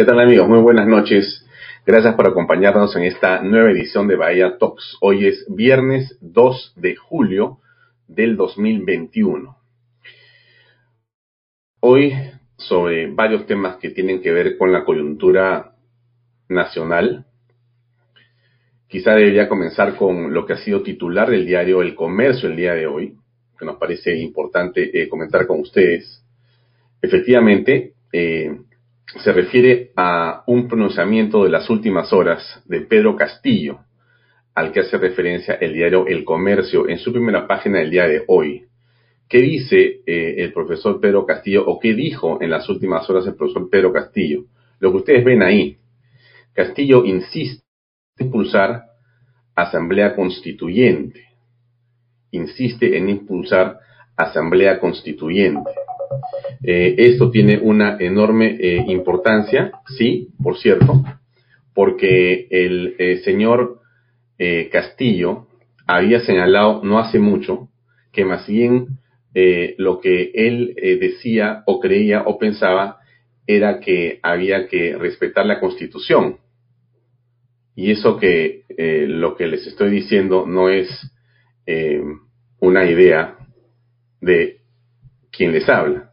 ¿Qué tal amigos? Muy buenas noches. Gracias por acompañarnos en esta nueva edición de Bahía Talks. Hoy es viernes 2 de julio del 2021. Hoy sobre varios temas que tienen que ver con la coyuntura nacional. Quizá debería comenzar con lo que ha sido titular del diario El Comercio el día de hoy, que nos parece importante eh, comentar con ustedes. Efectivamente, eh, se refiere a un pronunciamiento de las últimas horas de Pedro Castillo, al que hace referencia el diario El Comercio en su primera página del día de hoy. ¿Qué dice eh, el profesor Pedro Castillo o qué dijo en las últimas horas el profesor Pedro Castillo? Lo que ustedes ven ahí. Castillo insiste en impulsar asamblea constituyente. Insiste en impulsar asamblea constituyente. Eh, esto tiene una enorme eh, importancia, sí, por cierto, porque el eh, señor Castillo había señalado no hace mucho que más bien lo que él decía o creía o pensaba era que había que respetar la constitución. Y eso que lo que les estoy diciendo no es una idea de quien les habla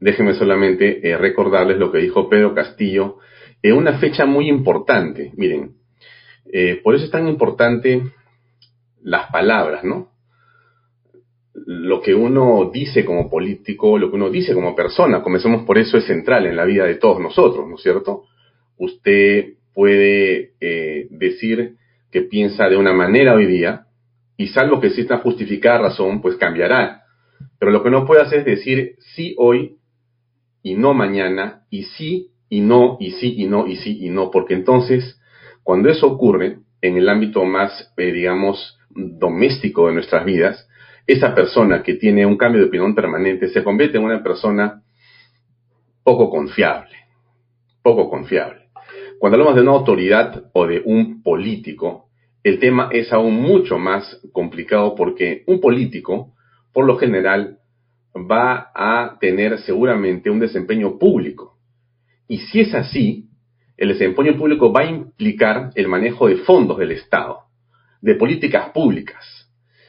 déjenme solamente eh, recordarles lo que dijo Pedro Castillo en una fecha muy importante. Miren, eh, por eso es tan importante las palabras, ¿no? Lo que uno dice como político, lo que uno dice como persona, comencemos por eso, es central en la vida de todos nosotros, ¿no es cierto? Usted puede eh, decir que piensa de una manera hoy día, y salvo que exista justificada razón, pues cambiará. Pero lo que no puede hacer es decir sí hoy y no mañana, y sí y no, y sí y no, y sí y no, porque entonces, cuando eso ocurre en el ámbito más, eh, digamos, doméstico de nuestras vidas, esa persona que tiene un cambio de opinión permanente se convierte en una persona poco confiable, poco confiable. Cuando hablamos de una autoridad o de un político, el tema es aún mucho más complicado porque un político, por lo general, va a tener seguramente un desempeño público. Y si es así, el desempeño público va a implicar el manejo de fondos del Estado, de políticas públicas,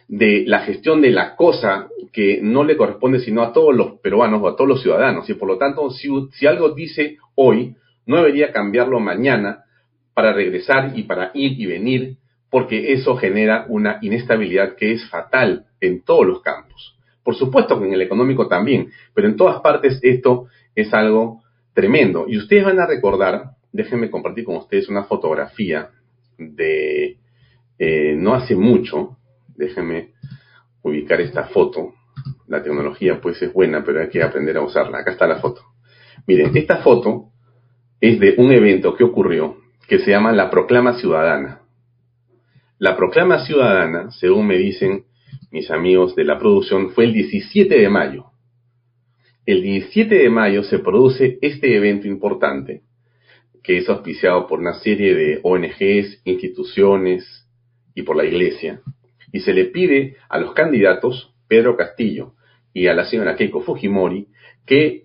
de la gestión de la cosa que no le corresponde sino a todos los peruanos o a todos los ciudadanos. Y por lo tanto, si, si algo dice hoy, no debería cambiarlo mañana para regresar y para ir y venir, porque eso genera una inestabilidad que es fatal en todos los campos. Por supuesto que en el económico también, pero en todas partes esto es algo tremendo. Y ustedes van a recordar, déjenme compartir con ustedes una fotografía de eh, no hace mucho, déjenme ubicar esta foto. La tecnología pues es buena, pero hay que aprender a usarla. Acá está la foto. Miren, esta foto es de un evento que ocurrió que se llama la Proclama Ciudadana. La Proclama Ciudadana, según me dicen, mis amigos de la producción, fue el 17 de mayo. El 17 de mayo se produce este evento importante, que es auspiciado por una serie de ONGs, instituciones y por la Iglesia, y se le pide a los candidatos, Pedro Castillo y a la señora Keiko Fujimori, que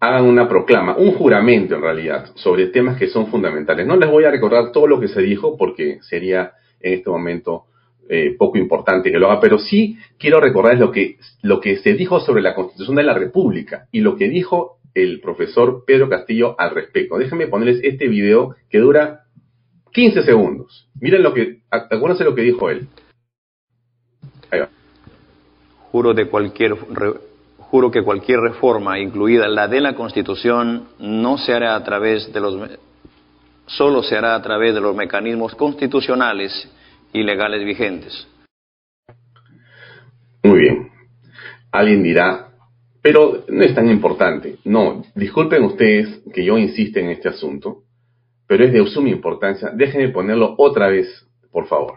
hagan una proclama, un juramento en realidad, sobre temas que son fundamentales. No les voy a recordar todo lo que se dijo porque sería en este momento eh, poco importante que lo haga, pero sí quiero recordarles lo que, lo que se dijo sobre la Constitución de la República y lo que dijo el profesor Pedro Castillo al respecto. Déjenme ponerles este video que dura 15 segundos. Miren lo que, acuérdense lo que dijo él. Ahí va. Juro de cualquier juro que cualquier reforma, incluida la de la Constitución, no se hará a través de los solo se hará a través de los mecanismos constitucionales ilegales vigentes. Muy bien. Alguien dirá, pero no es tan importante. No, disculpen ustedes que yo insiste en este asunto, pero es de suma importancia. Déjenme ponerlo otra vez, por favor.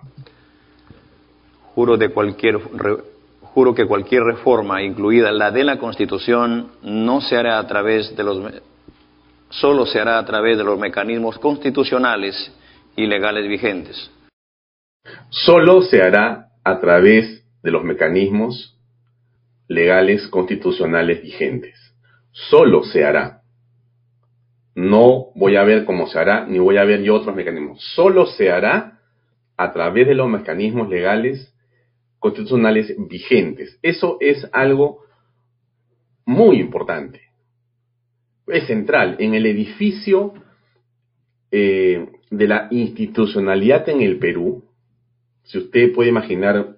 Juro de cualquier juro que cualquier reforma, incluida la de la Constitución, no se hará a través de los solo se hará a través de los mecanismos constitucionales y legales vigentes solo se hará a través de los mecanismos legales constitucionales vigentes. Solo se hará. No voy a ver cómo se hará, ni voy a ver yo otros mecanismos. Solo se hará a través de los mecanismos legales constitucionales vigentes. Eso es algo muy importante. Es central. En el edificio eh, de la institucionalidad en el Perú, si usted puede imaginar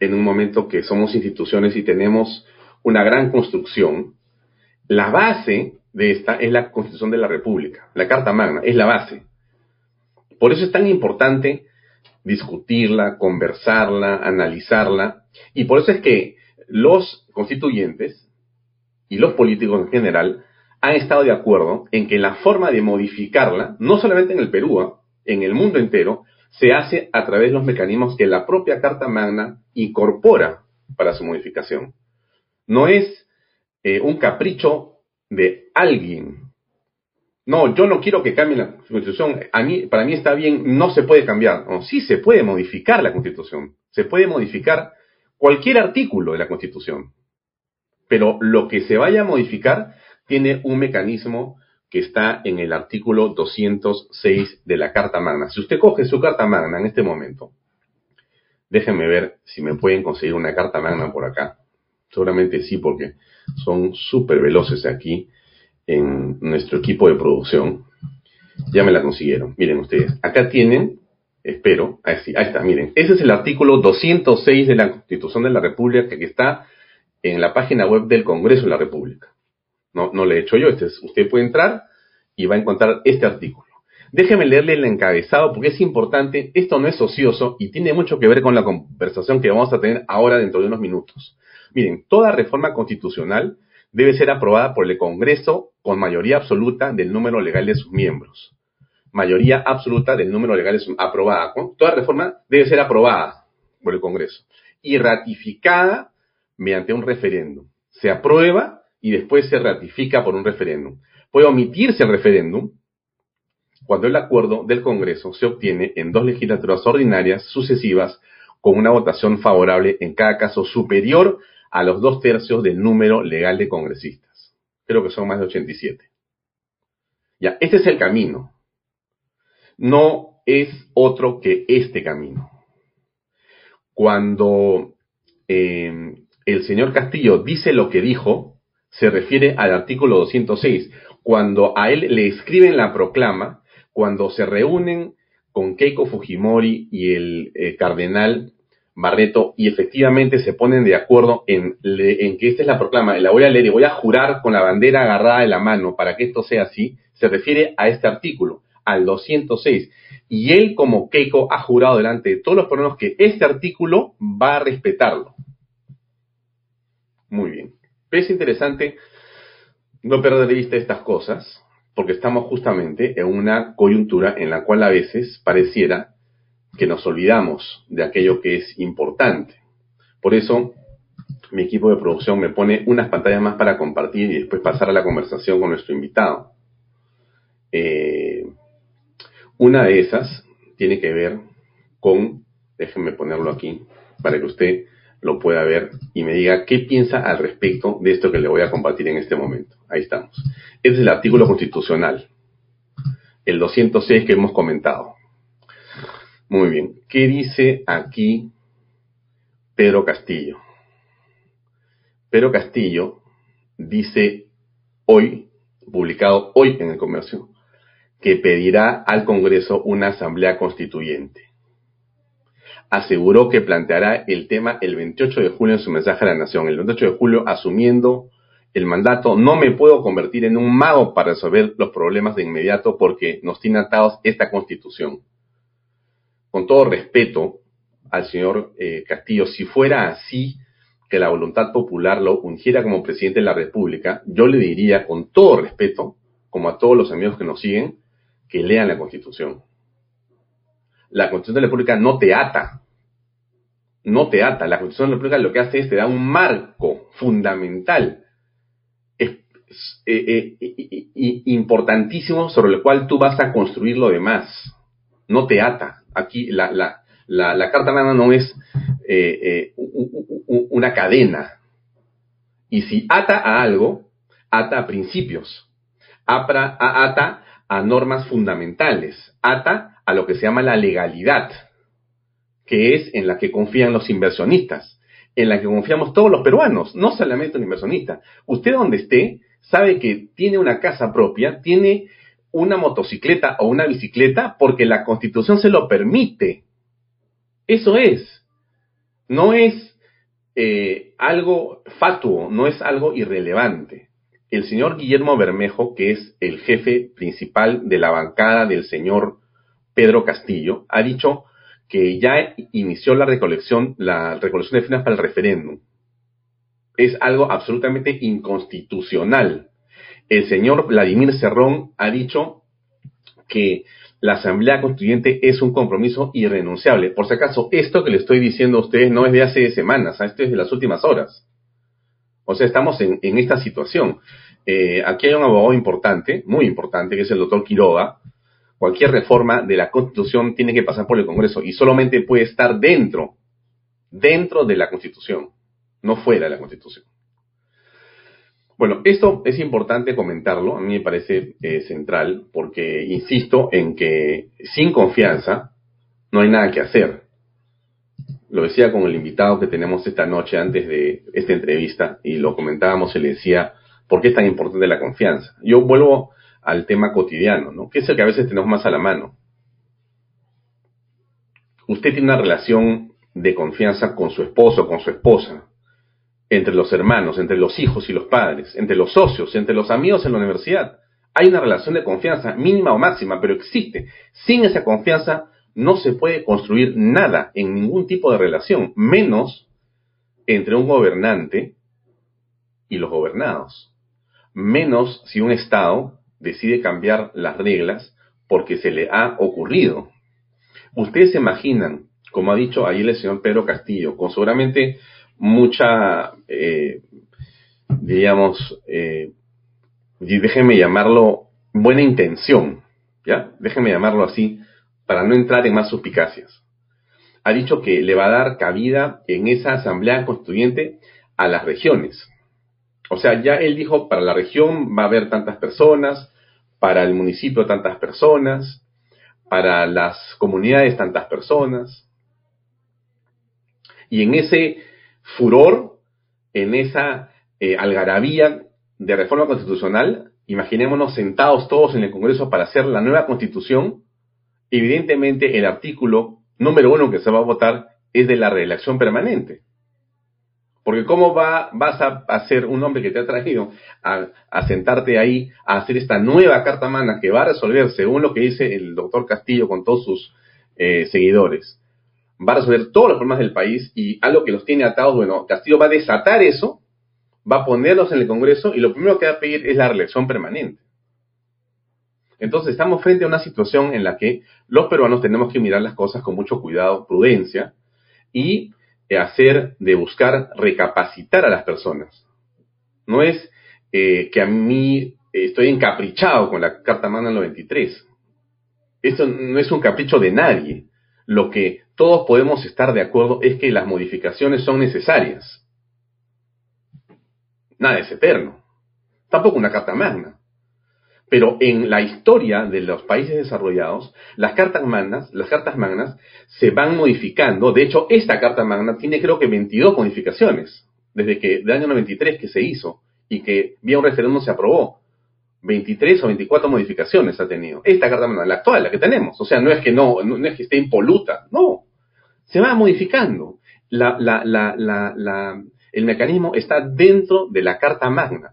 en un momento que somos instituciones y tenemos una gran construcción, la base de esta es la Constitución de la República, la Carta Magna, es la base. Por eso es tan importante discutirla, conversarla, analizarla, y por eso es que los constituyentes y los políticos en general han estado de acuerdo en que la forma de modificarla, no solamente en el Perú, ¿ah? en el mundo entero, se hace a través de los mecanismos que la propia Carta Magna incorpora para su modificación. No es eh, un capricho de alguien. No, yo no quiero que cambie la Constitución. A mí, para mí está bien, no se puede cambiar. Sí se puede modificar la Constitución. Se puede modificar cualquier artículo de la Constitución. Pero lo que se vaya a modificar tiene un mecanismo que está en el artículo 206 de la Carta Magna. Si usted coge su Carta Magna en este momento, déjenme ver si me pueden conseguir una Carta Magna por acá. Seguramente sí, porque son súper veloces aquí en nuestro equipo de producción. Ya me la consiguieron. Miren ustedes, acá tienen, espero, ahí, está, miren, ese es el artículo 206 de la Constitución de la República que está en la página web del Congreso de la República. No, no le he hecho yo, este usted puede entrar y va a encontrar este artículo. Déjeme leerle el encabezado porque es importante, esto no es ocioso y tiene mucho que ver con la conversación que vamos a tener ahora dentro de unos minutos. Miren, toda reforma constitucional debe ser aprobada por el Congreso con mayoría absoluta del número legal de sus miembros. Mayoría absoluta del número legal aprobada. Toda reforma debe ser aprobada por el Congreso y ratificada mediante un referéndum. Se aprueba y después se ratifica por un referéndum. Puede omitirse el referéndum cuando el acuerdo del Congreso se obtiene en dos legislaturas ordinarias sucesivas con una votación favorable en cada caso superior a los dos tercios del número legal de congresistas. Creo que son más de 87. Ya, este es el camino. No es otro que este camino. Cuando eh, el señor Castillo dice lo que dijo, se refiere al artículo 206. Cuando a él le escriben la proclama, cuando se reúnen con Keiko Fujimori y el eh, cardenal Barreto y efectivamente se ponen de acuerdo en, en, que esta es la proclama, la voy a leer y voy a jurar con la bandera agarrada de la mano para que esto sea así, se refiere a este artículo, al 206. Y él como Keiko ha jurado delante de todos los peruanos que este artículo va a respetarlo. Muy bien. Es interesante no perder de vista estas cosas, porque estamos justamente en una coyuntura en la cual a veces pareciera que nos olvidamos de aquello que es importante. Por eso, mi equipo de producción me pone unas pantallas más para compartir y después pasar a la conversación con nuestro invitado. Eh, una de esas tiene que ver con, déjenme ponerlo aquí para que usted lo pueda ver y me diga qué piensa al respecto de esto que le voy a compartir en este momento. Ahí estamos. Este es el artículo constitucional, el 206 que hemos comentado. Muy bien. ¿Qué dice aquí Pedro Castillo? Pedro Castillo dice hoy, publicado hoy en el comercio, que pedirá al Congreso una asamblea constituyente. Aseguró que planteará el tema el 28 de julio en su mensaje a la Nación. El 28 de julio, asumiendo el mandato, no me puedo convertir en un mago para resolver los problemas de inmediato porque nos tiene atados esta constitución con todo respeto al señor eh, Castillo, si fuera así que la voluntad popular lo ungiera como presidente de la República, yo le diría con todo respeto, como a todos los amigos que nos siguen, que lean la Constitución. La Constitución de la República no te ata, no te ata. La Constitución de la República lo que hace es te da un marco fundamental, eh, eh, importantísimo sobre el cual tú vas a construir lo demás. No te ata aquí la, la, la, carta magna no es eh, una cadena. Y si ata a algo, ata a principios, ata a normas fundamentales, ata a lo que se llama la legalidad, que es en la que confían los inversionistas, en la que confiamos todos los peruanos, no solamente un inversionista. Usted donde esté sabe que tiene una casa propia, tiene una motocicleta o una bicicleta porque la constitución se lo permite. Eso es. No es eh, algo fatuo, no es algo irrelevante. El señor Guillermo Bermejo, que es el jefe principal de la bancada del señor Pedro Castillo, ha dicho que ya inició la recolección, la recolección de firmas para el referéndum. Es algo absolutamente inconstitucional. El señor Vladimir Cerrón ha dicho que la Asamblea Constituyente es un compromiso irrenunciable. Por si acaso, esto que le estoy diciendo a ustedes no es de hace semanas, ¿ah? esto es de las últimas horas. O sea, estamos en, esta situación. Eh, aquí hay un abogado importante, muy importante, que es el doctor Quiroga. Cualquier reforma de la Constitución tiene que pasar por el Congreso y solamente puede estar dentro, dentro de la Constitución, no fuera de la Constitución. Bueno, esto es importante comentarlo, a mí me parece eh, central, porque insisto en que sin confianza no hay nada que hacer. Lo decía con el invitado que tenemos esta noche antes de esta entrevista y lo comentábamos y le decía, ¿por qué es tan importante la confianza? Yo vuelvo al tema cotidiano, ¿no? Que es el que a veces tenemos más a la mano. Usted tiene una relación de confianza con su esposo, con su esposa, entre los hermanos, entre los hijos y los padres, entre los socios, entre los amigos en la universidad. Hay una relación de confianza mínima o máxima, pero existe. Sin esa confianza no se puede construir nada en ningún tipo de relación, menos entre un gobernante y los gobernados. Menos si un Estado decide cambiar las reglas porque se le ha ocurrido. Ustedes se imaginan, como ha dicho ayer el señor Pedro Castillo, con seguramente mucha, eh, digamos, eh, déjenme llamarlo buena intención, ¿ya? Déjenme llamarlo así para no entrar en más suspicacias. Ha dicho que le va a dar cabida en esa asamblea constituyente a las regiones. O sea, ya él dijo, para la región va a haber tantas personas, para el municipio tantas personas, para las comunidades tantas personas. Y en ese furor en esa eh, algarabía de reforma constitucional, imaginémonos sentados todos en el Congreso para hacer la nueva constitución, evidentemente el artículo número uno que se va a votar es de la reelección permanente. Porque ¿cómo va, vas a hacer un hombre que te ha traído a, sentarte ahí a hacer esta nueva carta magna que va a resolver, según lo que dice el doctor Castillo con todos sus eh, seguidores, va a resolver todos los problemas del país y algo que los tiene atados, bueno, Castillo va a desatar eso, va a ponerlos en el Congreso y lo primero que va a pedir es la reelección permanente. Entonces estamos frente a una situación en la que los peruanos tenemos que mirar las cosas con mucho cuidado, prudencia y hacer de buscar recapacitar a las personas. No es eh, que a mí estoy encaprichado con la Carta Magna 93. Esto no es un capricho de nadie. Lo que todos podemos estar de acuerdo es que las modificaciones son necesarias. Nada es eterno. Tampoco una carta magna. Pero en la historia de los países desarrollados, las cartas magnas, las cartas magnas se van modificando. De hecho, esta carta magna tiene creo que 22 modificaciones desde que del año 93 que se hizo y que vía un referéndum se aprobó. 23 o 24 modificaciones ha tenido. Esta carta magna, la actual, la que tenemos. O sea, no es que no, no, es que esté impoluta, no. Se va modificando. El mecanismo está dentro de la carta magna.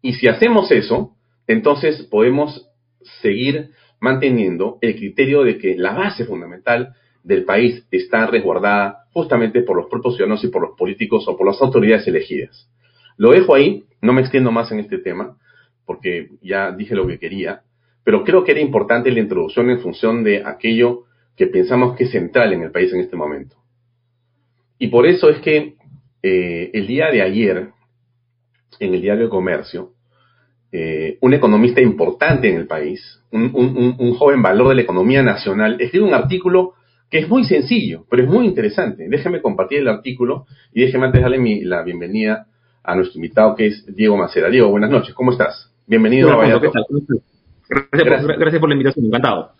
Y si hacemos eso, entonces podemos seguir manteniendo el criterio de que la base fundamental del país está resguardada justamente por los propios ciudadanos y por los políticos o por las autoridades elegidas. Lo dejo ahí, no me extiendo más en este tema, porque ya dije lo que quería, pero creo que era importante la introducción en función de aquello que pensamos que es central en el país en este momento. Y por eso es que eh, el día de ayer, en el diario de Comercio, eh, un economista importante en el país, un, un, joven valor de la economía nacional, escribe un artículo que es muy sencillo, pero es muy interesante. Déjeme compartir el artículo y déjeme antes darle mi, la bienvenida a nuestro invitado que es Diego Macera. Diego, buenas noches, ¿cómo estás? Bienvenido a Vaya gracias, gracias. Por, la invitación, encantado.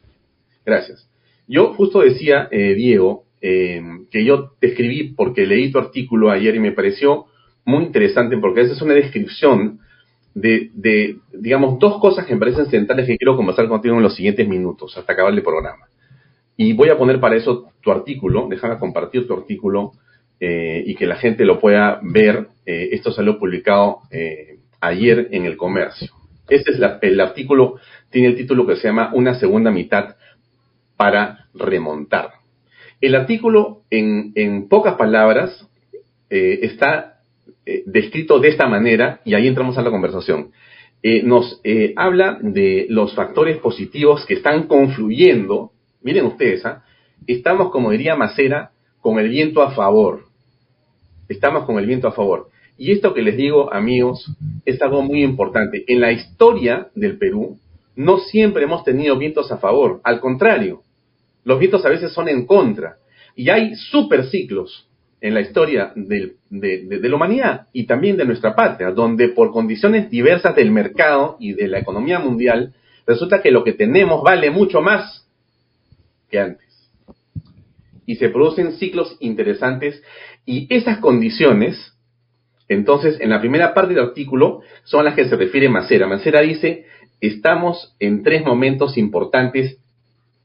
Gracias. Yo justo decía, eh, Diego, eh, que yo te escribí porque leí tu artículo ayer y me pareció muy interesante porque esa es una descripción de, de, digamos, dos cosas que me parecen centrales que quiero conversar contigo en los siguientes minutos hasta acabar el programa. Y voy a poner para eso tu artículo, déjame compartir tu artículo eh, y que la gente lo pueda ver. Eh, esto salió publicado eh, ayer en el comercio. Este es el artículo, tiene el título que se llama Una segunda mitad para remontar. El artículo, en, en pocas palabras, está descrito de esta manera y ahí entramos a la conversación. nos habla de los factores positivos que están confluyendo miren ustedes, ¿ah? estamos, como diría Macera, con el viento a favor. Estamos con el viento a favor. Y esto que les digo, amigos, es algo muy importante. En la historia del Perú, no siempre hemos tenido vientos a favor. Al contrario, los vientos a veces son en contra. Y hay superciclos en la historia de, de, la humanidad y también de nuestra patria, donde por condiciones diversas del mercado y de la economía mundial, resulta que lo que tenemos vale mucho más antes. Y se producen ciclos interesantes y esas condiciones, entonces, en la primera parte del artículo son las que se refiere Macera. Macera dice, estamos en tres momentos importantes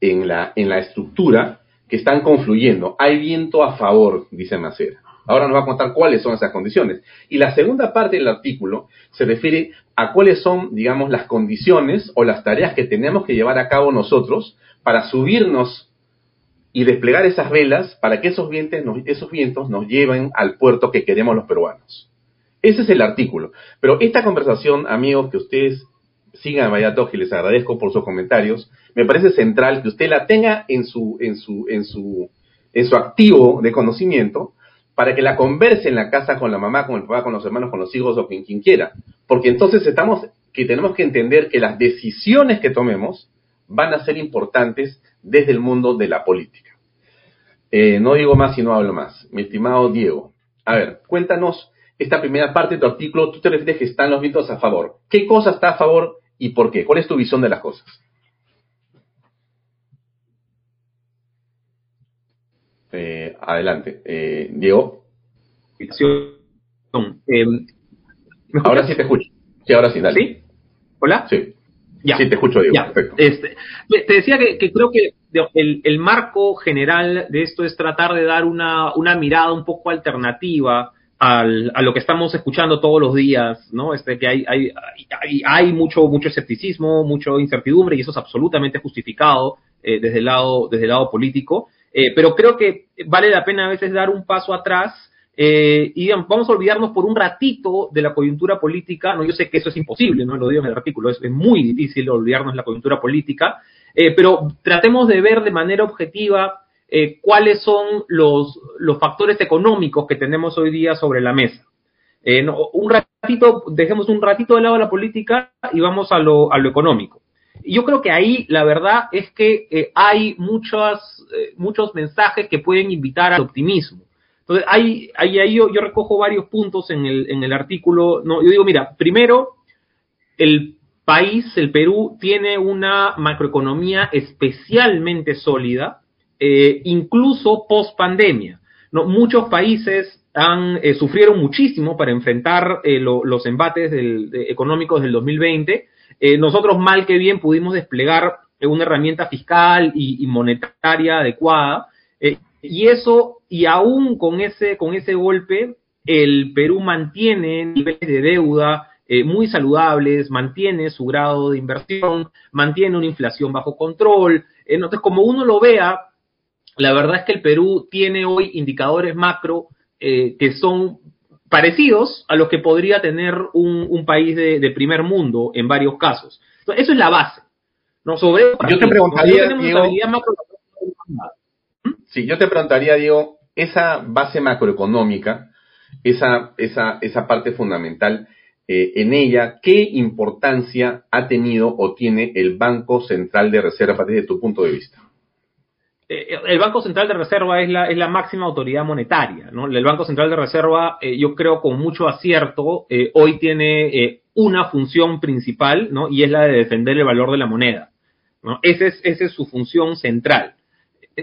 en la, en la estructura que están confluyendo. Hay viento a favor, dice Macera. Ahora nos va a contar cuáles son esas condiciones. Y la segunda parte del artículo se refiere a cuáles son, digamos, las condiciones o las tareas que tenemos que llevar a cabo nosotros para subirnos y desplegar esas velas para que esos vientos, nos, esos vientos nos lleven al puerto que queremos los peruanos. Ese es el artículo. Pero esta conversación, amigos, que ustedes sigan a Vallatok y les agradezco por sus comentarios, me parece central que usted la tenga en su, en su, en su, en su activo de conocimiento para que la converse en la casa con la mamá, con el papá, con los hermanos, con los hijos o con quien quiera. Porque entonces estamos, que tenemos que entender que las decisiones que tomemos van a ser importantes desde el mundo de la política. Eh, no digo más y no hablo más. Mi estimado Diego, a ver, cuéntanos esta primera parte de tu artículo. Tú te refieres que están los vientos a favor. ¿Qué cosa está a favor y por qué? ¿Cuál es tu visión de las cosas? Eh, adelante. Eh, Diego. ahora sí te escucho. Sí, ahora sí, dale. ¿Sí? ¿Hola? Sí. Ya. Sí, te escucho, Diego. Perfecto. Este, te decía que, creo que el, marco general de esto es tratar de dar una, una mirada un poco alternativa al, a lo que estamos escuchando todos los días, ¿no? Este, que hay, hay, hay, hay mucho, mucho escepticismo, mucha incertidumbre, y eso es absolutamente justificado eh, desde, el lado, desde el lado político. Eh, pero creo que vale la pena a veces dar un paso atrás eh, y vamos a olvidarnos por un ratito de la coyuntura política. No, yo sé que eso es imposible, no lo digo en el artículo, es, muy difícil olvidarnos de la coyuntura política, eh, pero tratemos de ver de manera objetiva eh, cuáles son los, factores económicos que tenemos hoy día sobre la mesa. un ratito, dejemos un ratito de lado la política y vamos a lo económico. Yo creo que ahí la verdad es que hay muchos, muchos mensajes que pueden invitar al optimismo. Entonces, ahí, ahí, yo, yo, recojo varios puntos en el, en el artículo. No, yo digo, mira, primero, el país, el Perú, tiene una macroeconomía especialmente sólida, eh, incluso post pandemia. ¿no? Muchos países han, eh, sufrieron muchísimo para enfrentar eh, los embates del, económicos del 2020. Nosotros, mal que bien, pudimos desplegar una herramienta fiscal y, monetaria adecuada. y eso y aún con ese, con ese golpe, el Perú mantiene niveles de deuda eh, muy saludables, mantiene su grado de inversión, mantiene una inflación bajo control. Entonces, como uno lo vea, la verdad es que el Perú tiene hoy indicadores macro eh, que son parecidos a los que podría tener un, país de, primer mundo en varios casos. Entonces, eso es la base. ¿no? Sobre yo te preguntaría, Diego, Sí, yo te preguntaría, Diego, esa base macroeconómica, esa, esa, esa parte fundamental, eh, en ella, ¿qué importancia ha tenido o tiene el Banco Central de Reserva desde tu punto de vista? El Banco Central de Reserva es la, es la máxima autoridad monetaria, ¿no? El Banco Central de Reserva, yo creo con mucho acierto, hoy tiene una función principal. Y es la de defender el valor de la moneda. Esa es, esa es su función central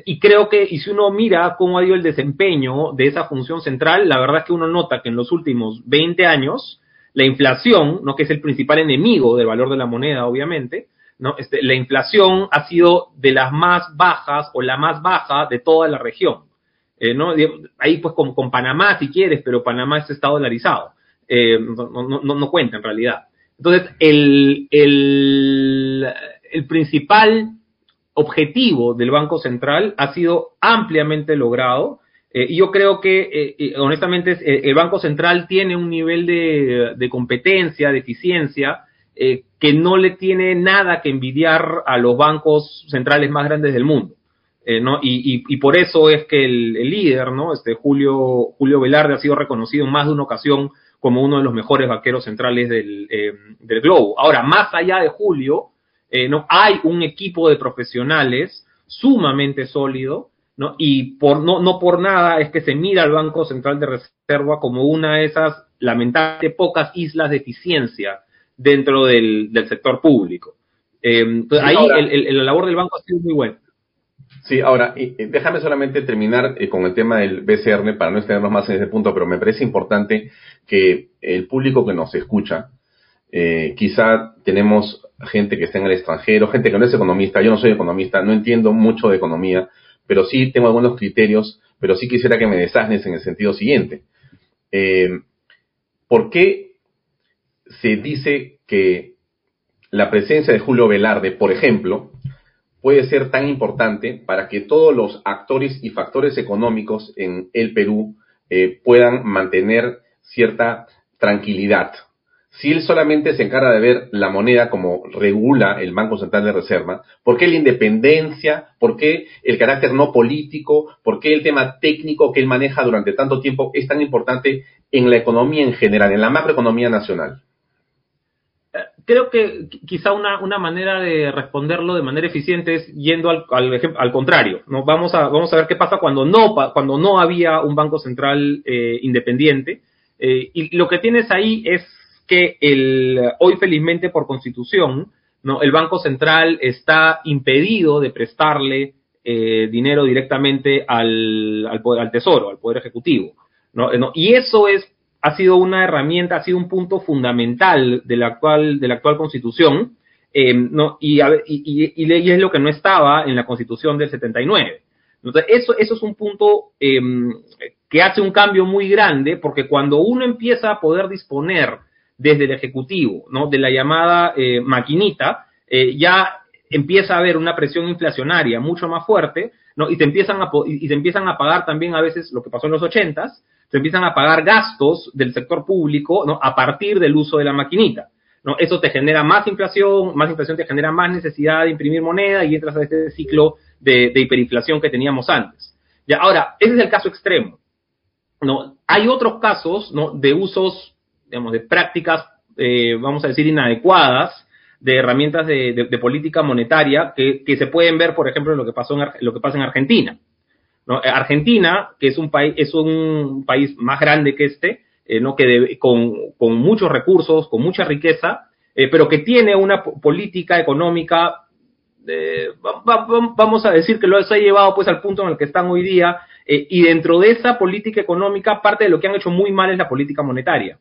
y creo que, y si uno mira cómo ha ido el desempeño de esa función central, la verdad es que uno nota que en los últimos 20 años, la inflación, ¿no? que es el principal enemigo del valor de la moneda, obviamente, ¿no? Este, la inflación ha sido de las más bajas o la más baja de toda la región. Eh. Ahí pues con, Panamá si quieres, pero Panamá está dolarizado. Eh, no, no, no, cuenta en realidad. Entonces, el, el, el principal objetivo del Banco Central ha sido ampliamente logrado. Eh, y yo creo que, eh, honestamente, eh, el Banco Central tiene un nivel de, competencia, de eficiencia, que no le tiene nada que envidiar a los bancos centrales más grandes del mundo. ¿no? Y, por eso es que el, líder, ¿no? este Julio, Julio Velarde, ha sido reconocido en más de una ocasión como uno de los mejores banqueros centrales del, del globo. Ahora, más allá de Julio, eh, ¿no? Hay un equipo de profesionales sumamente sólido, ¿no? Y por, no, no por nada es que se mira al Banco Central de Reserva como una de esas lamentablemente pocas islas de eficiencia dentro del, sector público. Eh, entonces, ahí el, la labor del banco ha sido muy buena. Sí, ahora, déjame solamente terminar eh, con el tema del BCR para no extendernos más en ese punto, pero me parece importante que el público que nos escucha, quizá tenemos gente que está en el extranjero, gente que no es economista, yo no soy economista, no entiendo mucho de economía, pero sí tengo algunos criterios, pero sí quisiera que me desasnes en el sentido siguiente. Eh, ¿Por qué se dice que la presencia de Julio Velarde, por ejemplo, puede ser tan importante para que todos los actores y factores económicos en el Perú eh, puedan mantener cierta tranquilidad? si él solamente se encarga de ver la moneda como regula el Banco Central de Reserva, ¿por qué la independencia? ¿Por qué el carácter no político? ¿Por qué el tema técnico que él maneja durante tanto tiempo es tan importante en la economía en general, en la macroeconomía nacional? Creo que quizá una, una manera de responderlo de manera eficiente es yendo al, al, contrario. ¿no? Vamos, a, vamos a ver qué pasa cuando no, cuando no había un banco central eh, independiente. Eh, y lo que tienes ahí es que el, hoy felizmente por constitución, ¿no? el Banco Central está impedido de prestarle eh, dinero directamente al, al, al Tesoro, al Poder Ejecutivo. ¿no? Eh, y eso es, ha sido una herramienta, ha sido un punto fundamental de la actual, de la actual constitución, eh, ¿no? y, y, y, es lo que no estaba en la constitución del 79. Entonces, eso, eso es un punto que hace un cambio muy grande, porque cuando uno empieza a poder disponer desde el Ejecutivo, ¿no? De la llamada eh, maquinita, eh, ya empieza a haber una presión inflacionaria mucho más fuerte, Y se empiezan a, y se empiezan a pagar también a veces lo que pasó en los ochentas, se empiezan a pagar gastos del sector público, ¿no? A partir del uso de la maquinita. ¿no? Eso te genera más inflación, más inflación te genera más necesidad de imprimir moneda y entras a este ciclo de, de hiperinflación que teníamos antes. Ya, ahora, ese es el caso extremo. ¿no? Hay otros casos ¿no? de usos digamos, de prácticas, eh, vamos a decir, inadecuadas de herramientas de, política monetaria que, se pueden ver, por ejemplo, en lo que, pasó en, lo que pasa en Argentina. Eh, Argentina, que es un país, es un país más grande que este, eh, ¿no? que con, con, muchos recursos, con mucha riqueza, pero que tiene una política económica, vamos a decir que lo ha llevado pues al punto en el que están hoy día, y dentro de esa política económica, parte de lo que han hecho muy mal es la política monetaria.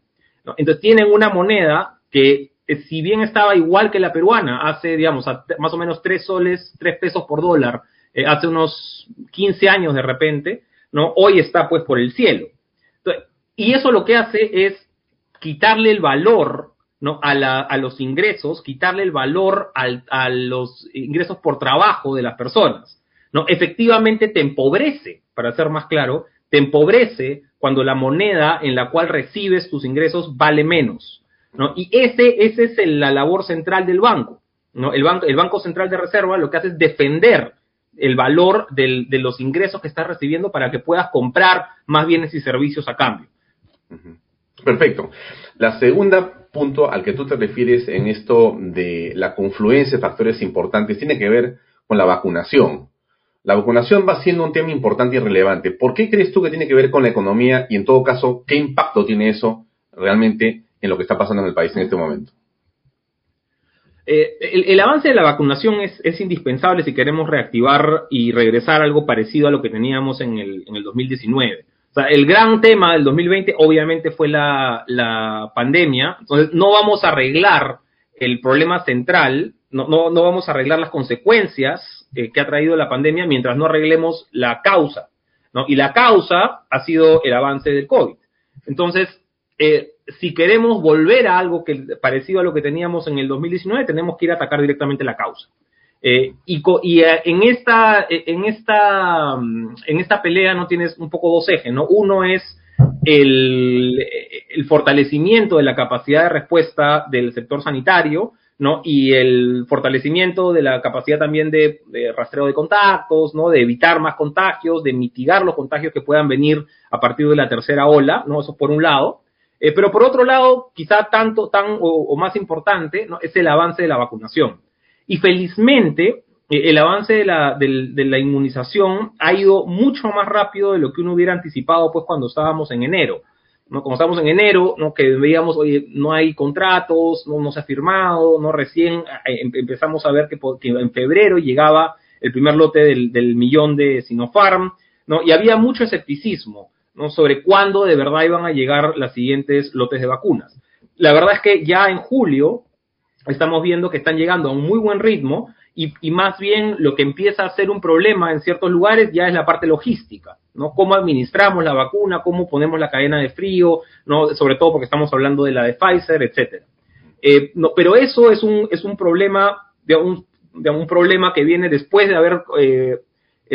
Entonces tienen una moneda que eh, si bien estaba igual que la peruana, hace, digamos, más o menos tres soles, tres pesos por dólar, eh, hace unos 15 años de repente, ¿no? Hoy está pues por el cielo. y eso lo que hace es quitarle el valor, ¿no? A, la, a los ingresos, quitarle el valor a los ingresos por trabajo de las personas, ¿no? Efectivamente te empobrece, para ser más claro, te empobrece cuando la moneda en la cual recibes tus ingresos vale menos. ¿No? Y ese, ese es la labor central del banco. El, banco. el Banco Central de Reserva lo que hace es defender el valor de los ingresos que estás recibiendo para que puedas comprar más bienes y servicios a cambio. Perfecto. La segunda punto al que tú te refieres en esto de la confluencia de factores importantes tiene que ver con la vacunación. La vacunación va siendo un tema importante y relevante. ¿Por qué crees tú que tiene que ver con la economía y en todo caso, qué impacto tiene eso realmente en lo que está pasando en el país en este momento? Eh, el, avance de la vacunación es, indispensable si queremos reactivar y regresar algo parecido a lo que teníamos en el, en el 2019. O sea, el gran tema del 2020 obviamente fue la, pandemia, entonces no vamos a arreglar el problema central, no, vamos a arreglar las consecuencias eh, que ha traído la pandemia mientras no arreglemos la causa. Y la causa ha sido el avance del COVID. Entonces, eh, si queremos volver a algo que, parecido a lo que teníamos en el 2019, tenemos que ir a atacar directamente la causa. Eh, y, y en, esta, en, esta, mm, en esta pelea no tienes un poco dos ejes, ¿no? Uno es el, el fortalecimiento de la capacidad de respuesta del sector sanitario, ¿no? Y el fortalecimiento de la capacidad también de, rastreo de contactos, ¿no? De evitar más contagios, de mitigar los contagios que puedan venir a partir de la tercera ola, ¿no? Eso por un lado. Eh, pero por otro lado, quizá tanto, tan o, más importante, ¿no? Es el avance de la vacunación. Y felizmente, eh, el avance de la, de la inmunización ha ido mucho más rápido de lo que uno hubiera anticipado, pues, cuando estábamos en enero. ¿no? Como estamos en enero, ¿no? Que veíamos, oye, no hay contratos, no, no se ha firmado, ¿no? Recién eh, em, empezamos a ver que, en febrero llegaba el primer lote del, del, millón de Sinopharm, ¿no? Y había mucho escepticismo, ¿no? Sobre cuándo de verdad iban a llegar las siguientes lotes de vacunas. La verdad es que ya en julio estamos viendo que están llegando a un muy buen ritmo y, más bien lo que empieza a ser un problema en ciertos lugares ya es la parte logística. ¿no? Cómo administramos la vacuna, cómo ponemos la cadena de frío, ¿no? Sobre todo porque estamos hablando de la de Pfizer, etcétera. Eh, no, pero eso es un, es un problema, de un, de un problema que viene después de haber eh,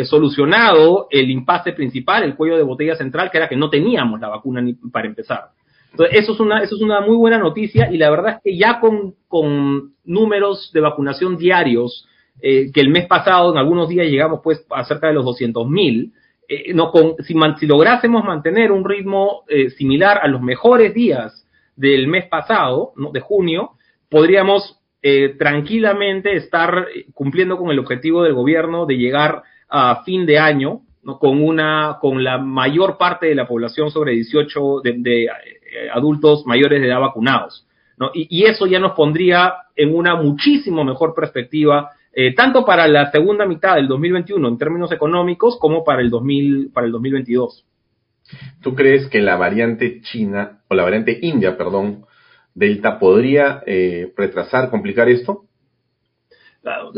solucionado el impasse principal, el cuello de botella central, que era que no teníamos la vacuna ni para empezar. Entonces, eso es una, eso es una muy buena noticia y la verdad es que ya con, con números de vacunación diarios, que el mes pasado en algunos días llegamos pues a cerca de los 200 mil, eh, no, con, si, si, lográsemos mantener un ritmo eh, similar a los mejores días del mes pasado, ¿no? de junio, podríamos eh, tranquilamente estar cumpliendo con el objetivo del gobierno de llegar a fin de año ¿no? con una con la mayor parte de la población sobre 18 de, de adultos mayores de edad vacunados. ¿no? Y, y, eso ya nos pondría en una muchísimo mejor perspectiva eh, tanto para la segunda mitad del 2021 en términos económicos como para el, 2000, para el 2022. ¿Tú crees que la variante china, o la variante india, perdón, Delta, podría eh, retrasar, complicar esto?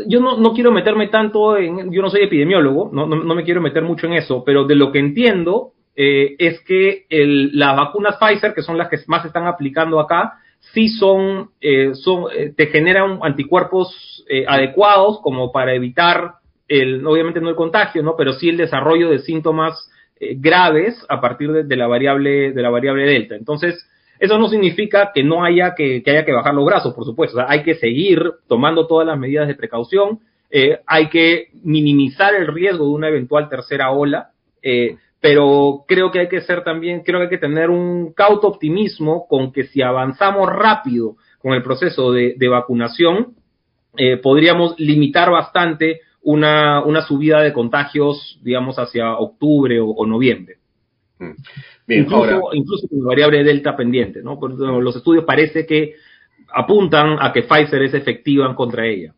Yo no, no, quiero meterme tanto en, yo no soy epidemiólogo, no, no, me quiero meter mucho en eso, pero de lo que entiendo eh, es que el, las vacunas Pfizer, que son las que más están aplicando acá, sí son, eh, son eh, te generan anticuerpos eh, adecuados como para evitar el, obviamente no el contagio, ¿no? Pero sí el desarrollo de síntomas graves a partir de, la variable, de la variable delta. Entonces, eso no significa que no haya que, que haya que bajar los brazos, por supuesto. hay que seguir tomando todas las medidas de precaución. hay que minimizar el riesgo de una eventual tercera ola. Eh, pero creo que hay que ser también, creo que hay que tener un cauto optimismo con que si avanzamos rápido con el proceso de, vacunación, eh, podríamos limitar bastante una, una, subida de contagios, digamos, hacia octubre o, noviembre. Mm. incluso, incluso con la variable delta pendiente, ¿no? los estudios parece que apuntan a que Pfizer es efectiva contra ella.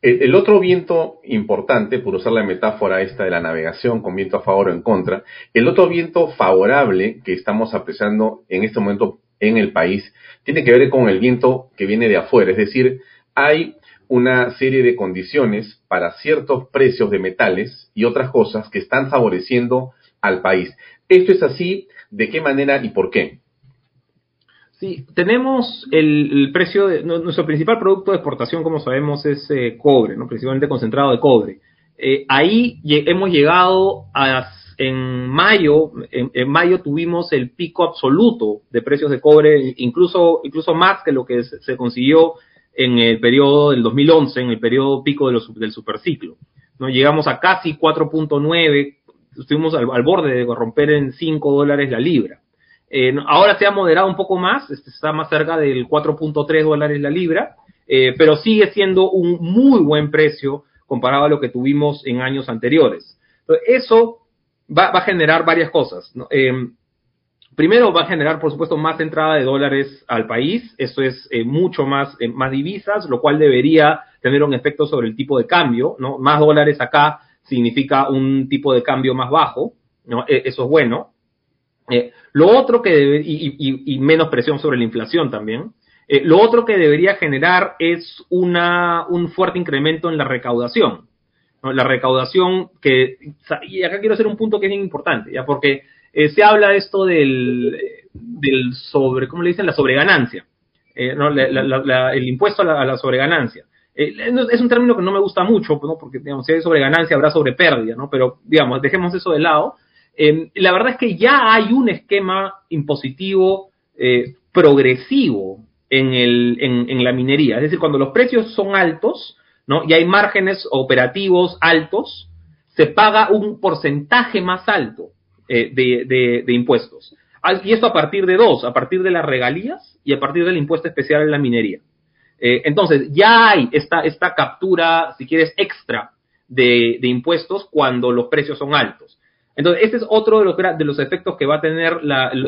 El, otro viento importante, por usar la metáfora esta de la navegación con viento a favor o en contra, el otro viento favorable que estamos apreciando en este momento en el país tiene que ver con el viento que viene de afuera, es decir, hay una serie de condiciones para ciertos precios de metales y otras cosas que están favoreciendo al país. ¿Esto es así? ¿De qué manera y por qué? Sí, tenemos el, precio de nuestro principal producto de exportación, como sabemos, es eh, cobre, ¿no? principalmente concentrado de cobre. Eh, ahí hemos llegado a en mayo, en, mayo tuvimos el pico absoluto de precios de cobre, incluso incluso más que lo que se, consiguió en el periodo del 2011, en el periodo pico del superciclo. ¿no? Llegamos a casi 4.9, estuvimos al, borde de romper en 5 dólares la libra. Eh, ahora se ha moderado un poco más, este, está más cerca del 4.3 dólares la libra, eh, pero sigue siendo un muy buen precio comparado a lo que tuvimos en años anteriores. Eso va, a generar varias cosas. Em, primero va a generar, por supuesto, más entrada de dólares al país. Eso es eh, mucho más, eh, más divisas, lo cual debería tener un efecto sobre el tipo de cambio. ¿no? Más dólares acá significa un tipo de cambio más bajo. ¿no? E, eso es bueno. Eh, lo otro que debe, y, menos presión sobre la inflación también. lo otro que debería generar es una, un fuerte incremento en la recaudación. La recaudación que, y acá quiero hacer un punto que es bien importante, ya porque eh, se habla esto del, del sobre, ¿cómo le dicen? La sobreganancia, eh, ¿no? el impuesto a la, sobreganancia. Eh, es un término que no me gusta mucho, ¿no? porque digamos, si hay sobreganancia habrá sobrepérdida, ¿no? pero digamos, dejemos eso de lado. la verdad es que ya hay un esquema impositivo progresivo en, el, en, la minería, es decir, cuando los precios son altos, ¿no? Y hay márgenes operativos altos, se paga un porcentaje más alto eh, de, impuestos. Y esto a partir de dos, a partir de las regalías y a partir del impuesto especial en la minería. Eh, entonces, ya hay esta, esta captura, si quieres, extra de, impuestos cuando los precios son altos. Entonces, este es otro de los, de los efectos que va a tener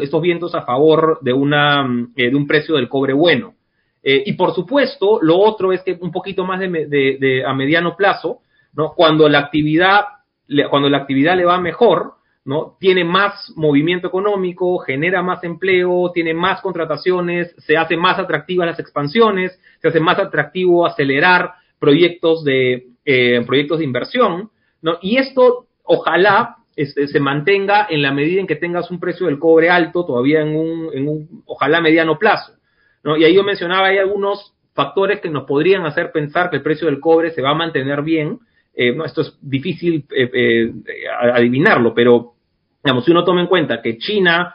estos vientos a favor de, una, eh, de un precio del cobre bueno. Eh, y por supuesto, lo otro es que un poquito más de, a mediano plazo, ¿no? Cuando la actividad, cuando la actividad le va mejor, ¿no? Tiene más movimiento económico, genera más empleo, tiene más contrataciones, se hace más atractivas las expansiones, se hace más atractivo acelerar proyectos de, eh, proyectos de inversión, ¿no? Y esto, ojalá, este, se mantenga en la medida en que tengas un precio del cobre alto, todavía en un, en un ojalá mediano plazo. Y ahí yo mencionaba, hay algunos factores que nos podrían hacer pensar que el precio del cobre se va a mantener bien. Eh, no, esto es difícil eh, adivinarlo, pero digamos, si uno toma en cuenta que China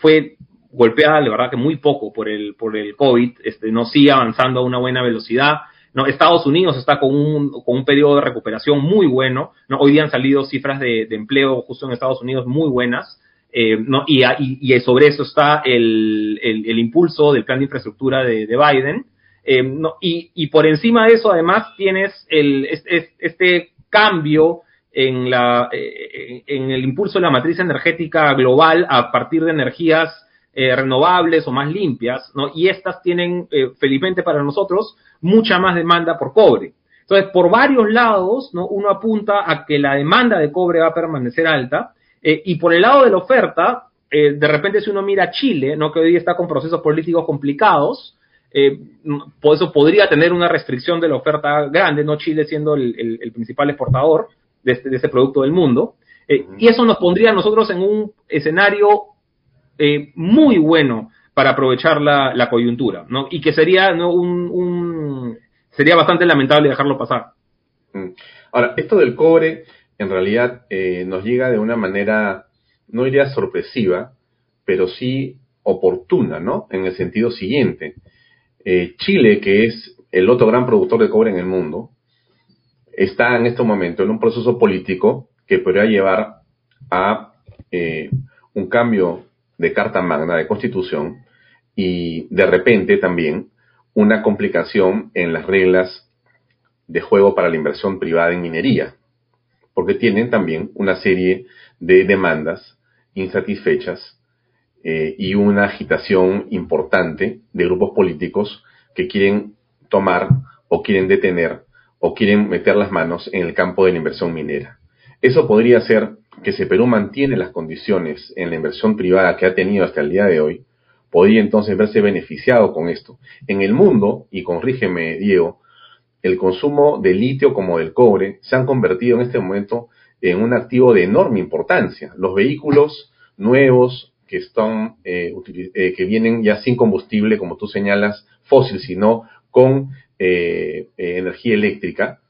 fue golpeada, la verdad que muy poco por el, por el COVID, este, no sigue avanzando a una buena velocidad. Estados Unidos está con un, con un periodo de recuperación muy bueno. ¿no? Hoy día han salido cifras de, empleo justo en Estados Unidos muy buenas. Eh, y, y, sobre eso está el, el, impulso del plan de infraestructura de, Biden. Eh, y, por encima de eso, además, tienes el, este cambio en, la, eh, en el impulso de la matriz energética global a partir de energías renovables o más limpias, ¿no? y estas tienen, felizmente para nosotros, mucha más demanda por cobre. Entonces, por varios lados, ¿no? uno apunta a que la demanda de cobre va a permanecer alta, eh, y por el lado de la oferta, eh, de repente si uno mira Chile, ¿no? que hoy está con procesos políticos complicados, eh, por eso podría tener una restricción de la oferta grande, no Chile siendo el, principal exportador de este, de este producto del mundo. Y eso nos pondría a nosotros en un escenario muy bueno para aprovechar la, coyuntura, ¿no? Y que sería ¿no? un, sería bastante lamentable dejarlo pasar. Mm. Ahora, esto del cobre, en realidad eh, nos llega de una manera, no diría sorpresiva, pero sí oportuna, ¿no? En el sentido siguiente. Eh, Chile, que es el otro gran productor de cobre en el mundo, está en este momento en un proceso político que podría llevar a eh, un cambio de carta magna de constitución y de repente también una complicación en las reglas de juego para la inversión privada en minería porque tienen también una serie de demandas insatisfechas eh, y una agitación importante de grupos políticos que quieren tomar o quieren detener o quieren meter las manos en el campo de la inversión minera. Eso podría ser que si Perú mantiene las condiciones en la inversión privada que ha tenido hasta el día de hoy, podría entonces verse beneficiado con esto. En el mundo, y corrígeme Diego, el consumo de litio como del cobre se han convertido en este momento en un activo de enorme importancia. Los vehículos nuevos que están eh, eh, que vienen ya sin combustible, como tú señalas, fósil, sino con eh, energía eléctrica,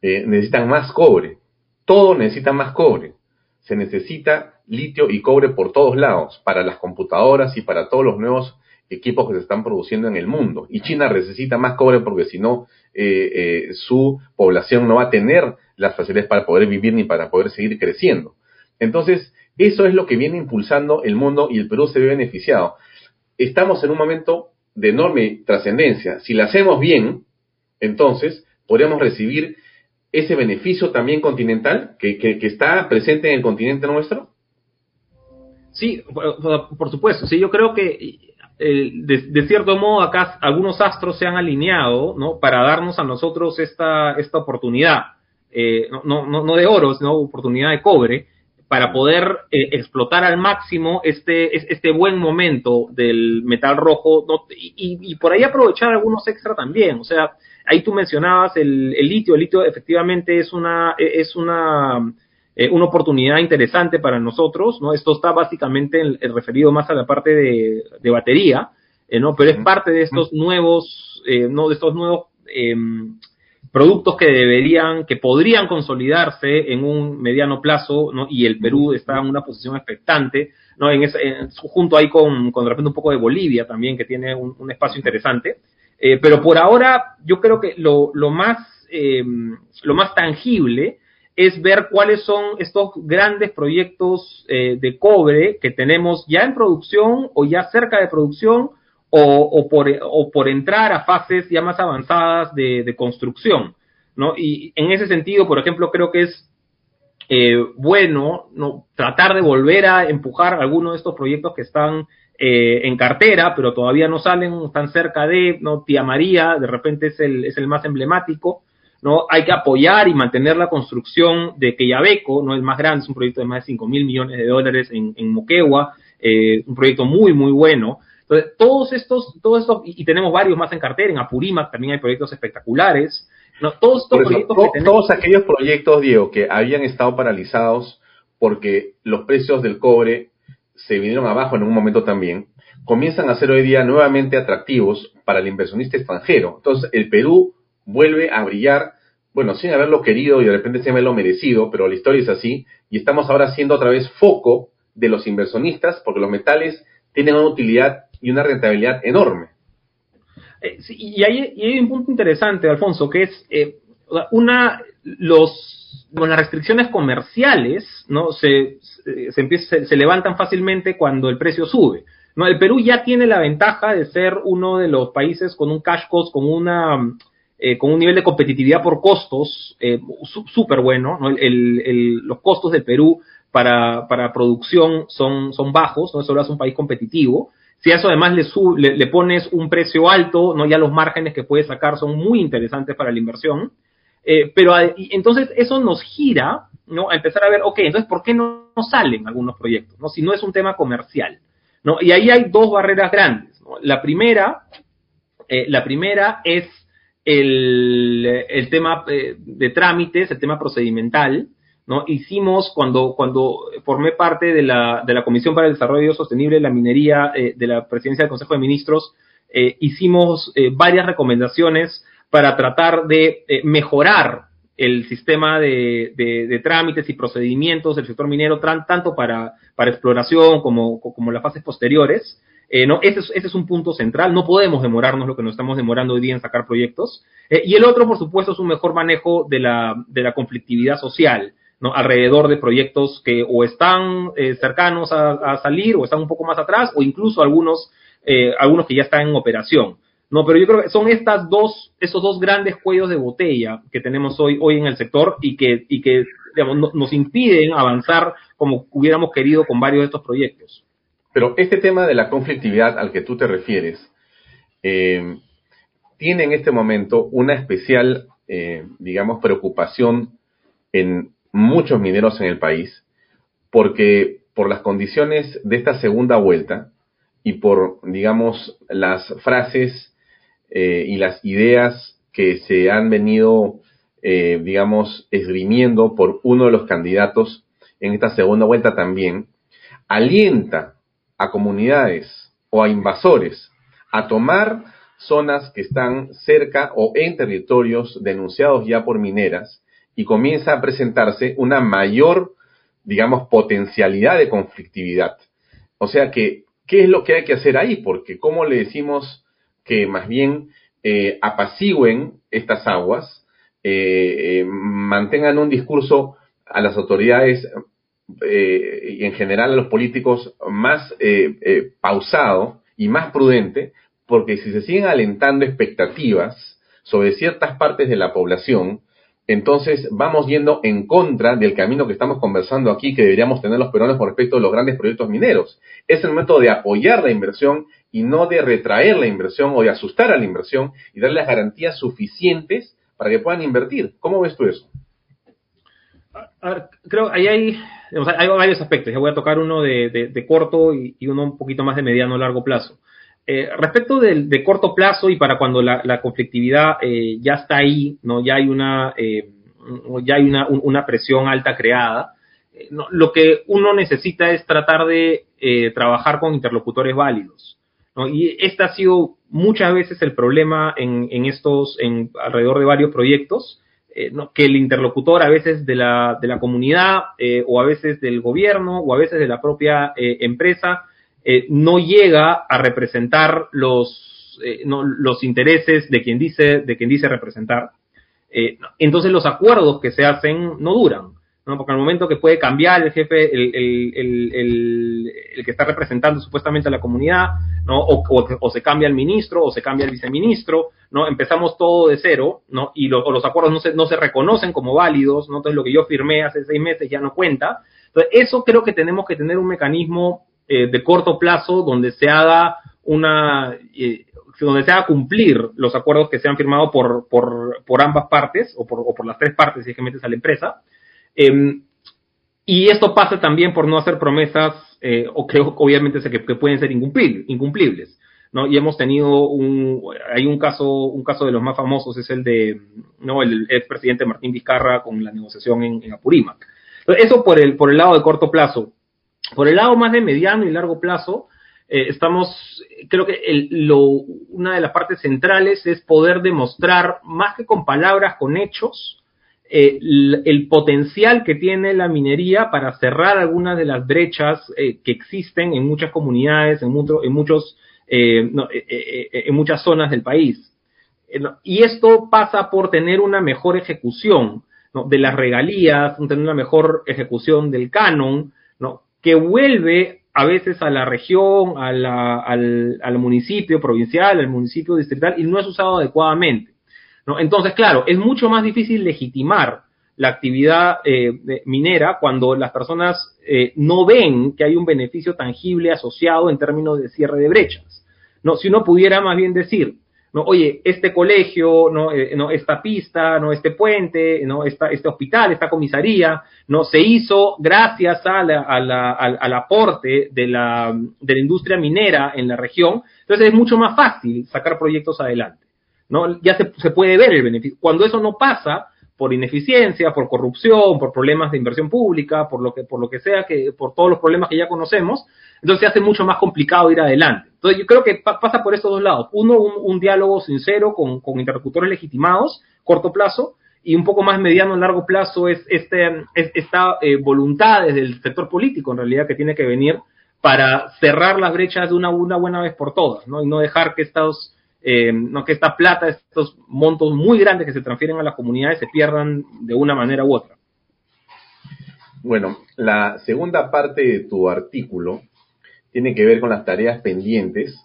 necesitan más cobre. Todo necesita más cobre. Se necesita litio y cobre por todos lados, para las computadoras y para todos los nuevos equipos que se están produciendo en el mundo. Y China necesita más cobre porque si no, eh, eh, su población no va a tener las facilidades para poder vivir ni para poder seguir creciendo. Entonces, eso es lo que viene impulsando el mundo y el Perú se ve beneficiado. Estamos en un momento de enorme trascendencia. Si lo hacemos bien, entonces podríamos recibir ese beneficio también continental que, está presente en el continente nuestro? Sí, por, supuesto. Sí, yo creo que eh, de, cierto modo acá algunos astros se han alineado, ¿no? Para darnos a nosotros esta, esta oportunidad, eh, no, no, no de oro, sino oportunidad de cobre, para poder eh, explotar al máximo este, este buen momento del metal rojo y, por ahí aprovechar algunos extra también. O sea, ahí tú mencionabas el, litio. El litio efectivamente es una, es una, eh, una oportunidad interesante para nosotros. ¿no? Esto está básicamente referido más a la parte de, batería, eh, ¿no? pero es parte de estos nuevos, no de estos nuevos em, productos que deberían, que podrían consolidarse en un mediano plazo, ¿no? Y el Perú está en una posición expectante, ¿no? En ese, junto ahí con, con de repente un poco de Bolivia también, que tiene un, espacio interesante. Eh, pero por ahora, yo creo que lo, más, eh, lo más tangible es ver cuáles son estos grandes proyectos eh, de cobre que tenemos ya en producción o ya cerca de producción o, por, o por entrar a fases ya más avanzadas de, construcción. ¿no? Y en ese sentido, por ejemplo, creo que es eh, bueno ¿no? tratar de volver a empujar algunos de estos proyectos que están eh, en cartera, pero todavía no salen, están cerca de, ¿no? Tía María, de repente es el, es el más emblemático, ¿no? Hay que apoyar y mantener la construcción de Queyabeco, ¿no? El más grande, es un proyecto de más de 5 mil millones de dólares en, en Moquegua, eh, un proyecto muy, muy bueno, entonces, todos estos, todos estos, y, tenemos varios más en cartera, en Apurímac también hay proyectos espectaculares. No, todos estos proyectos Todos aquellos proyectos, Diego, que habían estado paralizados porque los precios del cobre se vinieron abajo en un momento también, comienzan a ser hoy día nuevamente atractivos para el inversionista extranjero. Entonces, el Perú vuelve a brillar, bueno, sin haberlo querido y de repente sin haberlo merecido, pero la historia es así, y estamos ahora siendo otra vez foco de los inversionistas porque los metales tienen una utilidad y una rentabilidad enorme. Eh, y, hay, hay, un punto interesante, Alfonso, que es eh, una los las restricciones comerciales, ¿no? Se, se, se, levantan fácilmente cuando el precio sube. ¿no? El Perú ya tiene la ventaja de ser uno de los países con un cash cost, con una eh, con un nivel de competitividad por costos súper bueno. ¿no? El, el, los costos del Perú para, para producción son, son bajos, ¿no? Eso lo hace un país competitivo. Si a eso además le, le, pones un precio alto, no ya los márgenes que puedes sacar son muy interesantes para la inversión. Eh, pero entonces eso nos gira ¿no? a empezar a ver, ok, entonces ¿por qué no, salen algunos proyectos? ¿no? Si no es un tema comercial. ¿no? Y ahí hay dos barreras grandes. La primera, eh, la primera es el, el tema eh, de trámites, el tema procedimental. ¿no? Hicimos, cuando, cuando formé parte de la, de la Comisión para el Desarrollo Sostenible de la Minería eh, de la Presidencia del Consejo de Ministros, eh, hicimos varias recomendaciones para tratar de mejorar el sistema de, trámites y procedimientos del sector minero, tanto para, para exploración como, las fases posteriores. ¿no? Ese es, ese, es, un punto central. No podemos demorarnos lo que nos estamos demorando hoy día en sacar proyectos. y el otro, por supuesto, es un mejor manejo de la, de la conflictividad social alrededor de proyectos que o están eh, cercanos a, salir o están un poco más atrás o incluso algunos, eh, algunos que ya están en operación. No, pero yo creo que son estas dos, esos dos grandes cuellos de botella que tenemos hoy, hoy en el sector y que, y que nos impiden avanzar como hubiéramos querido con varios de estos proyectos. Pero este tema de la conflictividad al que tú te refieres, eh, tiene en este momento una especial, digamos, preocupación en muchos mineros en el país, porque por las condiciones de esta segunda vuelta y por, digamos, las frases eh, y las ideas que se han venido, eh, digamos, esgrimiendo por uno de los candidatos en esta segunda vuelta también, alienta a comunidades o a invasores a tomar zonas que están cerca o en territorios denunciados ya por mineras y comienza a presentarse una mayor, digamos, potencialidad de conflictividad. O sea que, ¿qué es lo que hay que hacer ahí? Porque ¿cómo le decimos que más bien eh, apacigüen estas aguas, eh, eh, mantengan un discurso a las autoridades y en general a los políticos más pausado y más prudente, porque si se siguen alentando expectativas sobre ciertas partes de la población, entonces vamos yendo en contra del camino que estamos conversando aquí, que deberíamos tener los peruanos con respecto a los grandes proyectos mineros. Es el momento de apoyar la inversión y no de retraer la inversión o de asustar a la inversión y darle las garantías suficientes para que puedan invertir. ¿Cómo ves tú eso? creo ahí hay, varios aspectos. Yo voy a tocar uno de, corto y, uno un poquito más de mediano a largo plazo. Eh, respecto del, de corto plazo y para cuando la, conflictividad eh, ya está ahí, no, ya hay una, eh, ya hay una, una, presión alta creada. lo que uno necesita es tratar de trabajar con interlocutores válidos. Y este ha sido muchas veces el problema en, en estos, en alrededor de varios proyectos, que el interlocutor a veces de la, de la comunidad o a veces del gobierno o a veces de la propia empresa eh, no llega a representar los, eh, los intereses de quien dice, de quien dice representar. Eh, entonces los acuerdos que se hacen no duran, ¿no? porque al momento que puede cambiar el jefe, el, el, el, el que está representando supuestamente a la comunidad, ¿no? O, se cambia el ministro o se cambia el viceministro, ¿no? empezamos todo de cero ¿no? y o los acuerdos no se, no se reconocen como válidos, ¿no? entonces lo que yo firmé hace seis meses ya no cuenta. Entonces eso creo que tenemos que tener un mecanismo eh, de corto plazo donde se haga una eh, donde se haga cumplir los acuerdos que se han firmado por, por, por ambas partes o por, o por, las tres partes si es que metes a la empresa. Em, y esto pasa también por no hacer promesas eh, o que obviamente sé que, pueden ser incumplibles. ¿no? Y hemos tenido un, hay un caso, un caso de los más famosos, es el de, ¿no? El expresidente Martín Vizcarra con la negociación en, en Apurímac. Eso por el, por el lado de corto plazo. Por el lado más de mediano y largo plazo, eh, estamos, creo que una de las partes centrales es poder demostrar, más que con palabras, con hechos, eh, el, potencial que tiene la minería para cerrar algunas de las brechas eh, que existen en muchas comunidades, en, en muchos, en muchas zonas del país. y esto pasa por tener una mejor ejecución de las regalías, tener una mejor ejecución del canon, ¿no? que vuelve a veces a la región, al, al, municipio provincial, al municipio distrital, y no es usado adecuadamente. ¿No? Entonces, claro, es mucho más difícil legitimar la actividad eh, minera cuando las personas eh, no ven que hay un beneficio tangible asociado en términos de cierre de brechas. ¿no? Si uno pudiera más bien decir, no, oye, este colegio, no, eh, no, esta pista, no, este puente, no, esta, este hospital, esta comisaría, no, se hizo gracias a la, a la, al, aporte de la, de la industria minera en la región. Entonces es mucho más fácil sacar proyectos adelante, ¿no? Ya se, puede ver el beneficio. Cuando eso no pasa, por ineficiencia, por corrupción, por problemas de inversión pública, por lo que, por lo que sea, que, por todos los problemas que ya conocemos, entonces se hace mucho más complicado ir adelante. Entonces yo creo que pasa por estos dos lados. Uno, un, diálogo sincero con, con, interlocutores legitimados, corto plazo, y un poco más mediano, largo plazo es, este, esta eh, voluntad desde el sector político, en realidad, que tiene que venir para cerrar las brechas de una, una buena vez por todas, ¿no? Y no dejar que estos eh, no que esta plata, estos montos muy grandes que se transfieren a las comunidades se pierdan de una manera u otra. Bueno, la segunda parte de tu artículo tiene que ver con las tareas pendientes.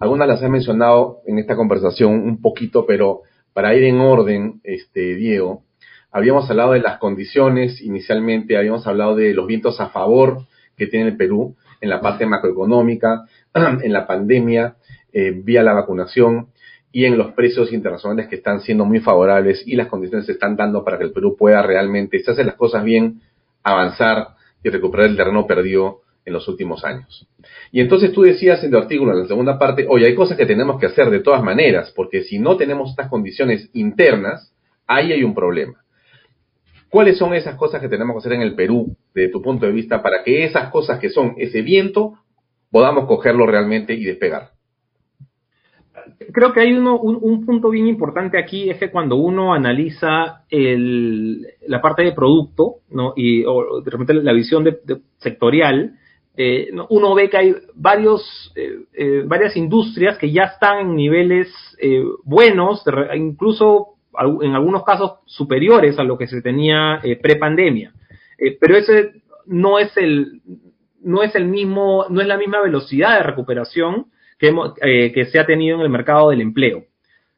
Algunas las he mencionado en esta conversación un poquito, pero para ir en orden, este, Diego, habíamos hablado de las condiciones inicialmente, habíamos hablado de los vientos a favor que tiene el Perú en la parte macroeconómica, en la pandemia, eh, vía la vacunación y en los precios internacionales que están siendo muy favorables y las condiciones se están dando para que el Perú pueda realmente, si hace las cosas bien, avanzar y recuperar el terreno perdido en los últimos años. Y entonces tú decías en tu artículo, en la segunda parte, oye, hay cosas que tenemos que hacer de todas maneras, porque si no tenemos estas condiciones internas, ahí hay un problema. ¿Cuáles son esas cosas que tenemos que hacer en el Perú, desde tu punto de vista, para que esas cosas que son ese viento, podamos cogerlo realmente y despegar? Creo que hay uno, un, punto bien importante aquí, es que cuando uno analiza el, la parte de producto, ¿no? Y o de repente la visión de, sectorial, eh, uno ve que hay varios, eh, eh, varias industrias que ya están en niveles buenos, incluso en algunos casos superiores a lo que se tenía pre-pandemia. pero ese no es el, no es el mismo, no es la misma velocidad de recuperación eh, que, se ha tenido en el mercado del empleo.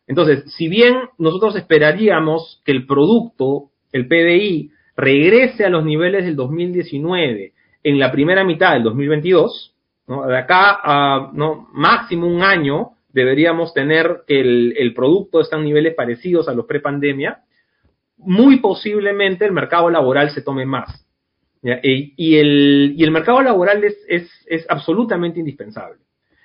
Entonces, si bien nosotros esperaríamos que el producto el PDI regrese a los niveles del 2019 en la primera mitad del 2022, ¿no? de acá a máximo un año deberíamos tener que el, producto está en niveles parecidos a los prepandemia, muy posiblemente el mercado laboral se tome más. Y, el, mercado laboral es absolutamente indispensable.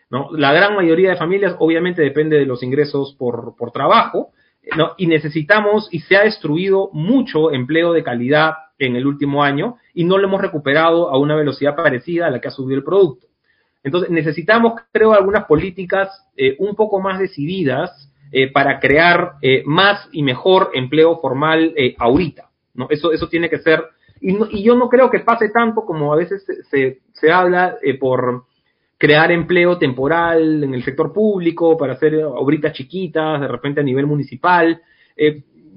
¿No? La gran mayoría de familias obviamente depende de los ingresos por, por trabajo, ¿no? y necesitamos, y se ha destruido mucho empleo de calidad en el último año, y no lo hemos recuperado a una velocidad parecida a la que ha subido el producto. Entonces, necesitamos, creo, algunas políticas eh, un poco más decididas eh, para crear eh, más y mejor empleo formal ahorita. ¿no? Eso, eso tiene que ser, y, y, yo no creo que pase tanto como a veces se, se habla por crear empleo temporal en el sector público para hacer obritas chiquitas, de repente a nivel municipal.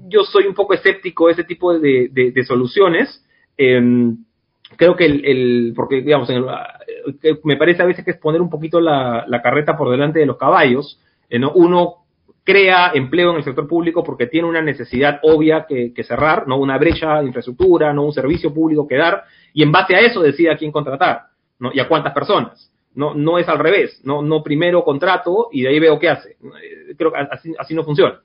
yo soy un poco escéptico de ese tipo de, soluciones. Em, creo que el, porque digamos, me parece a veces que es poner un poquito la, carreta por delante de los caballos, eh, ¿no? Uno crea empleo en el sector público porque tiene una necesidad obvia que, cerrar, no una brecha de infraestructura, no un servicio público que dar, y en base a eso decide a quién contratar, ¿no? Y a cuántas personas. No, no es al revés, no, no primero contrato y de ahí veo qué hace. Eh, creo que así, así no funciona.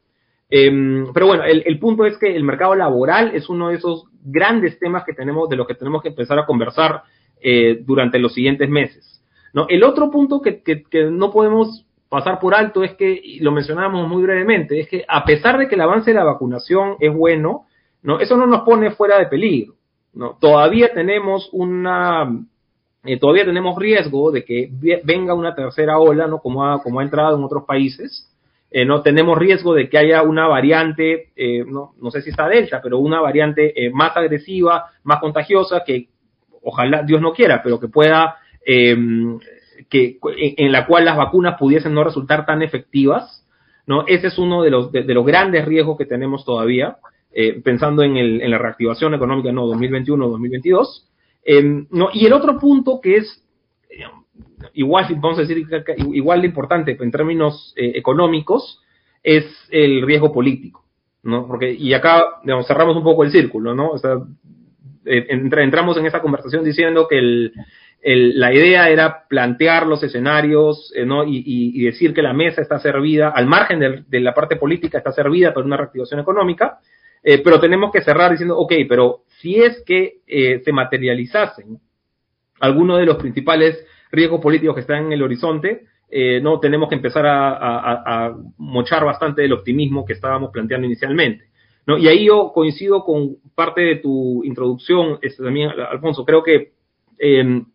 Em, pero bueno, el, punto es que el mercado laboral es uno de esos grandes temas que tenemos, de los que tenemos que empezar a conversar eh, durante los siguientes meses. ¿no? El otro punto que, no podemos pasar por alto es que, y lo mencionábamos muy brevemente, es que a pesar de que el avance de la vacunación es bueno, ¿no? eso no nos pone fuera de peligro. ¿no? Todavía tenemos una eh, todavía tenemos riesgo de que venga una tercera ola, ¿no? Como ha, como ha entrado en otros países, eh, no tenemos riesgo de que haya una variante, eh, no, no, sé si está delta, pero una variante más agresiva, más contagiosa, que ojalá Dios no quiera, pero que pueda, em, que en la cual las vacunas pudiesen no resultar tan efectivas, ¿no? Ese es uno de los, de, los grandes riesgos que tenemos todavía, pensando en, el, en la reactivación económica, no, 2021-2022. Em, no, y el otro punto que es igual, vamos a decir, igual de importante en términos eh, económicos, es el riesgo político, ¿no? Porque, y acá, digamos, cerramos un poco el círculo, ¿no? O sea, eh, entramos en esa conversación diciendo que el, la idea era plantear los escenarios, eh, ¿no? Y, decir que la mesa está servida, al margen de, la parte política, está servida por una reactivación económica, pero tenemos que cerrar diciendo, ok, pero si es que se materializasen algunos de los principales riesgos políticos que están en el horizonte, eh, no tenemos que empezar a, mochar bastante del optimismo que estábamos planteando inicialmente. ¿no? Y ahí yo coincido con parte de tu introducción, este, también, Alfonso. Creo que em,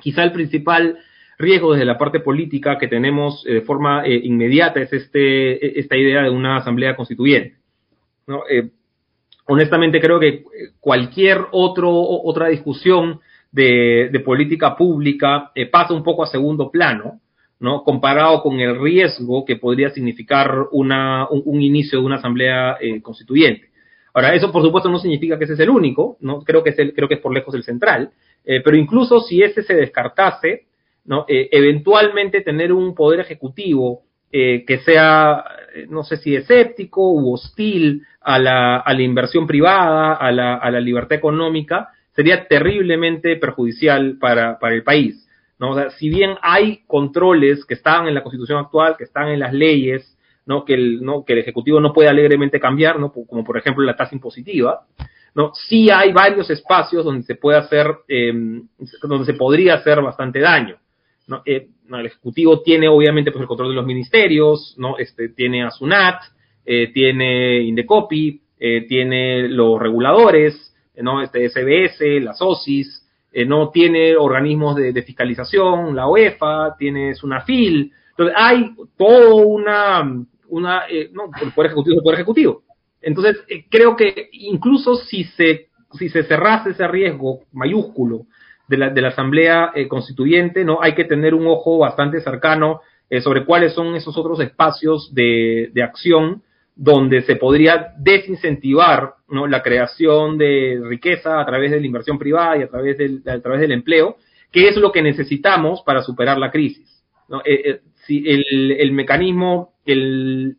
quizá el principal riesgo desde la parte política que tenemos eh, de forma eh, inmediata es este, esta idea de una asamblea constituyente. ¿no? Honestamente creo que cualquier otro, otra discusión de, política pública eh, pasa un poco a segundo plano, ¿no? Comparado con el riesgo que podría significar una, un, inicio de una asamblea eh, constituyente. Ahora, eso por supuesto no significa que ese es el único, ¿no? Creo que es, el, creo que es por lejos el central, eh, pero incluso si ese se descartase, ¿no? eventualmente tener un poder ejecutivo que sea, no sé si escéptico u hostil a la, a la inversión privada, a la, a la libertad económica, sería terriblemente perjudicial para, para el país. ¿no? O sea, si bien hay controles que están en la constitución actual, que están en las leyes, ¿no? Que, el, ¿no? que el Ejecutivo no puede alegremente cambiar, ¿no? como por ejemplo la tasa impositiva, ¿no? sí hay varios espacios donde se puede hacer, eh, donde se podría hacer bastante daño. ¿no? Eh, el Ejecutivo tiene obviamente pues, el control de los ministerios, ¿no? este, tiene a SUNAT, eh, tiene Indecopi, tiene los reguladores, ¿no? Este SBS, la SOSIS, eh, no tiene organismos de, fiscalización, la UEFA, tiene SUNAFIL. Entonces, hay todo una, una eh, no, el Poder Ejecutivo es el Poder Ejecutivo. Entonces, eh, creo que incluso si se, si se cerrase ese riesgo mayúsculo de la, de la Asamblea Constituyente, ¿no? Hay que tener un ojo bastante cercano sobre cuáles son esos otros espacios de, acción donde se podría desincentivar ¿no? la creación de riqueza a través de la inversión privada y a través del, a través del empleo, que es lo que necesitamos para superar la crisis. ¿no? Eh, eh, si el, el, mecanismo, el,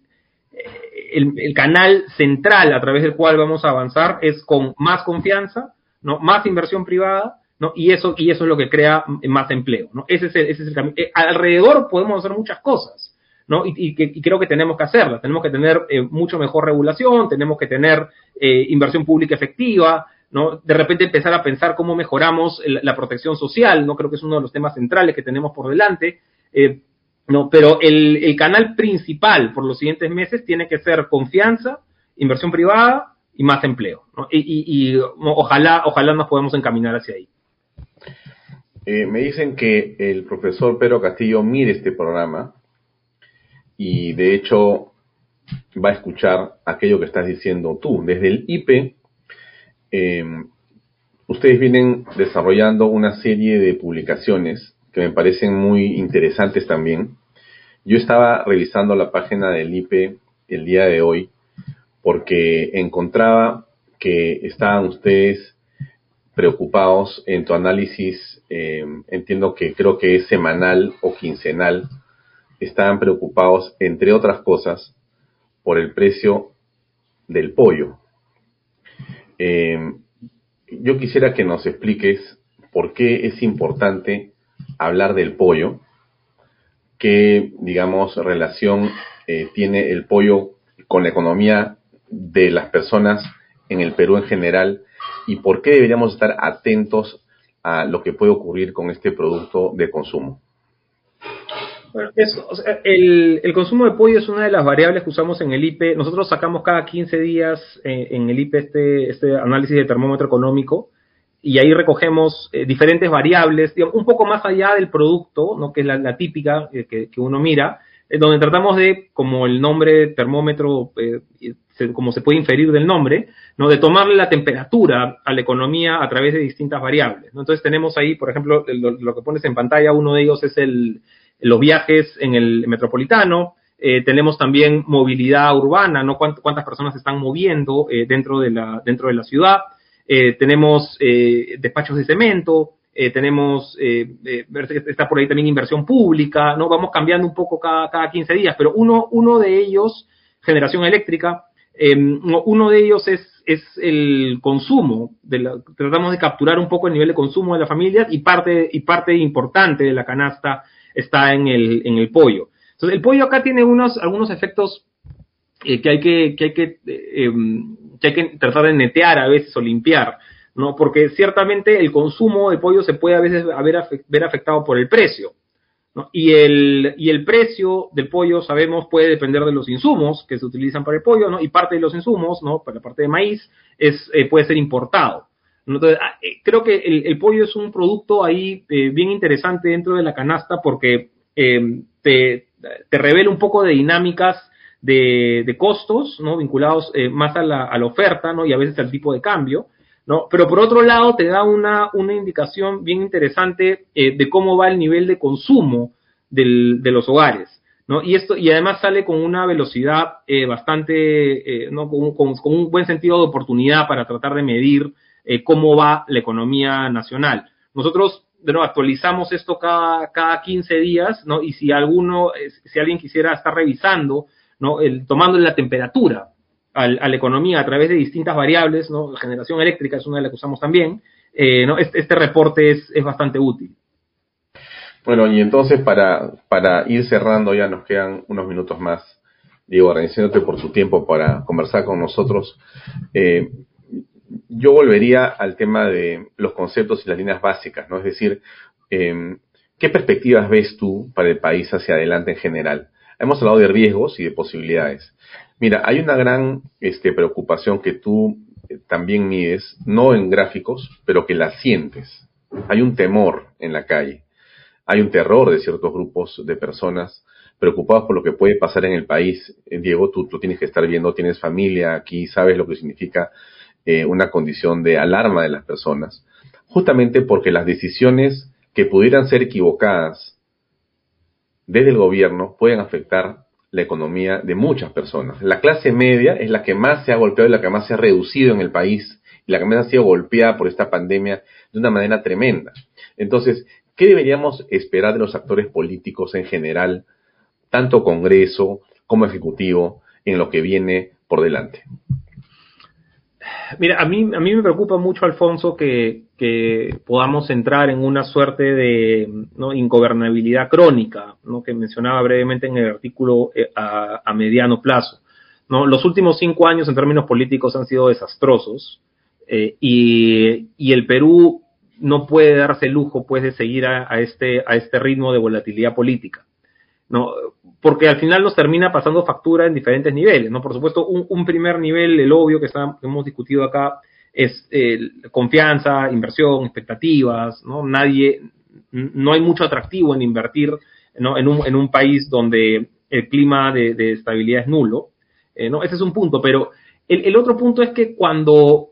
el, canal central a través del cual vamos a avanzar es con más confianza, ¿no? Más inversión privada, ¿no? Y eso, y eso es lo que crea más empleo, ¿no? Ese es el, camino. Eh, alrededor podemos hacer muchas cosas, ¿no? Y, creo que tenemos que hacerlas. Tenemos que tener eh, mucho mejor regulación, tenemos que tener eh, inversión pública efectiva, ¿no? De repente empezar a pensar cómo mejoramos la protección social, ¿no? Creo que es uno de los temas centrales que tenemos por delante. pero el, canal principal por los siguientes meses tiene que ser confianza, inversión privada y más empleo. ¿no? Y, y, ojalá, ojalá nos podamos encaminar hacia ahí. Eh, me dicen que el profesor Pedro Castillo mire este programa y de hecho va a escuchar aquello que estás diciendo tú. Desde el IP, eh, ustedes vienen desarrollando una serie de publicaciones que me parecen muy interesantes también. Yo estaba revisando la página del IP el día de hoy porque encontraba que estaban ustedes preocupados en tu análisis, eh, entiendo que creo que es semanal o quincenal, estaban preocupados, entre otras cosas, por el precio del pollo. Eh, yo quisiera que nos expliques por qué es importante hablar del pollo, qué, digamos, relación eh, tiene el pollo con la economía de las personas en el Perú en general y por qué deberíamos estar atentos a lo que puede ocurrir con este producto de consumo. el, consumo de pollo es una de las variables que usamos en el IPE. Nosotros sacamos cada 15 días eh, en el IPE este, este análisis de termómetro económico y ahí recogemos eh, diferentes variables, un poco más allá del producto, ¿no? que es la, típica eh, que, uno mira, donde tratamos de, como el nombre termómetro como se puede inferir del nombre, ¿no? de tomarle la temperatura a la economía a través de distintas variables. Entonces tenemos ahí, por ejemplo, lo, que pones en pantalla, uno de ellos es el, los viajes en el metropolitano, eh, tenemos también movilidad urbana, ¿no? cuántas personas están moviendo eh, dentro, de la, dentro de la ciudad, eh, tenemos despachos de cemento, tenemos, está por ahí también inversión pública, ¿no? Vamos cambiando un poco cada, cada 15 días, pero uno, uno de ellos, generación eléctrica, Em, uno de ellos es, es el consumo, tratamos de capturar un poco el nivel de consumo de las familias y parte, y parte importante de la canasta está en el, en el pollo. Entonces, el pollo acá tiene unos, algunos efectos eh, que, hay que, que, hay que, eh, em, que hay que tratar de netear a veces o limpiar, ¿no? Porque ciertamente el consumo de pollo se puede a veces ver afectado por el precio. Y, el, y el precio del pollo, sabemos, puede depender de los insumos que se utilizan para el pollo, ¿no? Y parte de los insumos, ¿no? Para la parte de maíz, es, eh, puede ser importado. Entonces, ah, eh, creo que el, pollo es un producto ahí eh, bien interesante dentro de la canasta porque te, te, revela un poco de dinámicas de, de costos, ¿no? Vinculados más a la, a la oferta, ¿no? Y a veces al tipo de cambio. Pero por otro lado te da una, una indicación bien interesante eh, de cómo va el nivel de consumo de los hogares, ¿no? Y esto, y además sale con una velocidad eh, bastante, eh, ¿no? Con, con, un buen sentido de oportunidad para tratar de medir cómo va la economía nacional. Nosotros, de actualizamos esto cada, cada 15 días, ¿no? Y si alguno, si alguien quisiera estar revisando, ¿no? El, tomando la temperatura a la economía a través de distintas variables, ¿no? La generación eléctrica es una de las que usamos también, eh, ¿no? Este, este, reporte es, es, bastante útil. Bueno, y entonces para, para ir cerrando, ya nos quedan unos minutos más, Diego, agradeciéndote por tu tiempo para conversar con nosotros. Eh, yo volvería al tema de los conceptos y las líneas básicas, ¿no? Es decir, eh, ¿qué perspectivas ves tú para el país hacia adelante en general? Hemos hablado de riesgos y de posibilidades. Mira, hay una gran este, preocupación que tú eh, también mides, no en gráficos, pero que la sientes. Hay un temor en la calle, hay un terror de ciertos grupos de personas preocupados por lo que puede pasar en el país. Eh, Diego, tú lo tienes que estar viendo, tienes familia aquí, sabes lo que significa eh, una condición de alarma de las personas, justamente porque las decisiones que pudieran ser equivocadas desde el gobierno pueden afectar la economía de muchas personas. La clase media es la que más se ha golpeado y la que más se ha reducido en el país y la que más ha sido golpeada por esta pandemia de una manera tremenda. Entonces, ¿qué deberíamos esperar de los actores políticos en general, tanto Congreso como Ejecutivo, en lo que viene por delante. Mira, a mí, a mí me preocupa mucho, Alfonso, que, podamos entrar en una suerte de ingobernabilidad crónica, ¿no? que mencionaba brevemente en el artículo eh, a, mediano plazo. ¿no? Los últimos cinco años en términos políticos han sido desastrosos eh, y, el Perú no puede darse el lujo pues, de seguir a, este, a este ritmo de volatilidad política. ¿No? Porque al final nos termina pasando factura en diferentes niveles, ¿no? Por supuesto, un, primer nivel, el obvio que, está, hemos discutido acá, es confianza, inversión, expectativas, ¿no? Nadie, no hay mucho atractivo en invertir ¿no? en, un, en un país donde el clima de, estabilidad es nulo, eh, ¿no? Ese es un punto, pero el, el otro punto es que cuando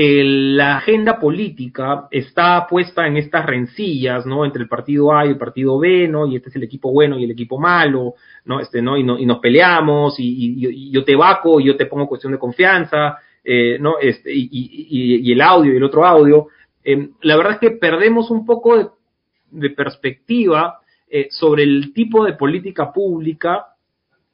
la agenda política está puesta en estas rencillas, ¿no? Entre el partido A y el partido B, ¿no? Y este es el equipo bueno y el equipo malo, ¿no? Este, ¿no? Y, no, y nos peleamos y, yo te vaco y yo te pongo cuestión de confianza, eh, ¿no? Este, y, el audio y el otro audio. Eh, la verdad es que perdemos un poco de, perspectiva eh, sobre el tipo de política pública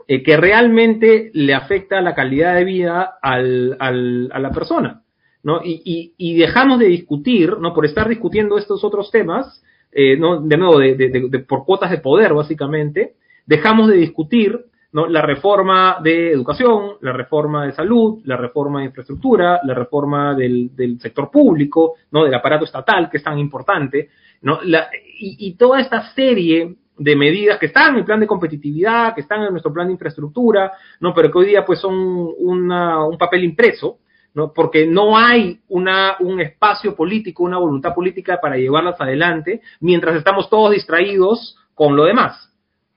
que realmente le afecta la calidad de vida al, a la persona. ¿No? Y, y, dejamos de discutir, ¿no? Por estar discutiendo estos otros temas, eh, ¿no? De nuevo, de, por cuotas de poder, básicamente, dejamos de discutir, ¿no? La reforma de educación, la reforma de salud, la reforma de infraestructura, la reforma del, sector público, ¿no? Del aparato estatal, que es tan importante, ¿no? La, y, y toda esta serie de medidas que están en el plan de competitividad, que están en nuestro plan de infraestructura, ¿no? Pero que hoy día pues son una, un papel impreso, ¿no? porque no hay una, un espacio político, una voluntad política para llevarlas adelante, mientras estamos todos distraídos con lo demás.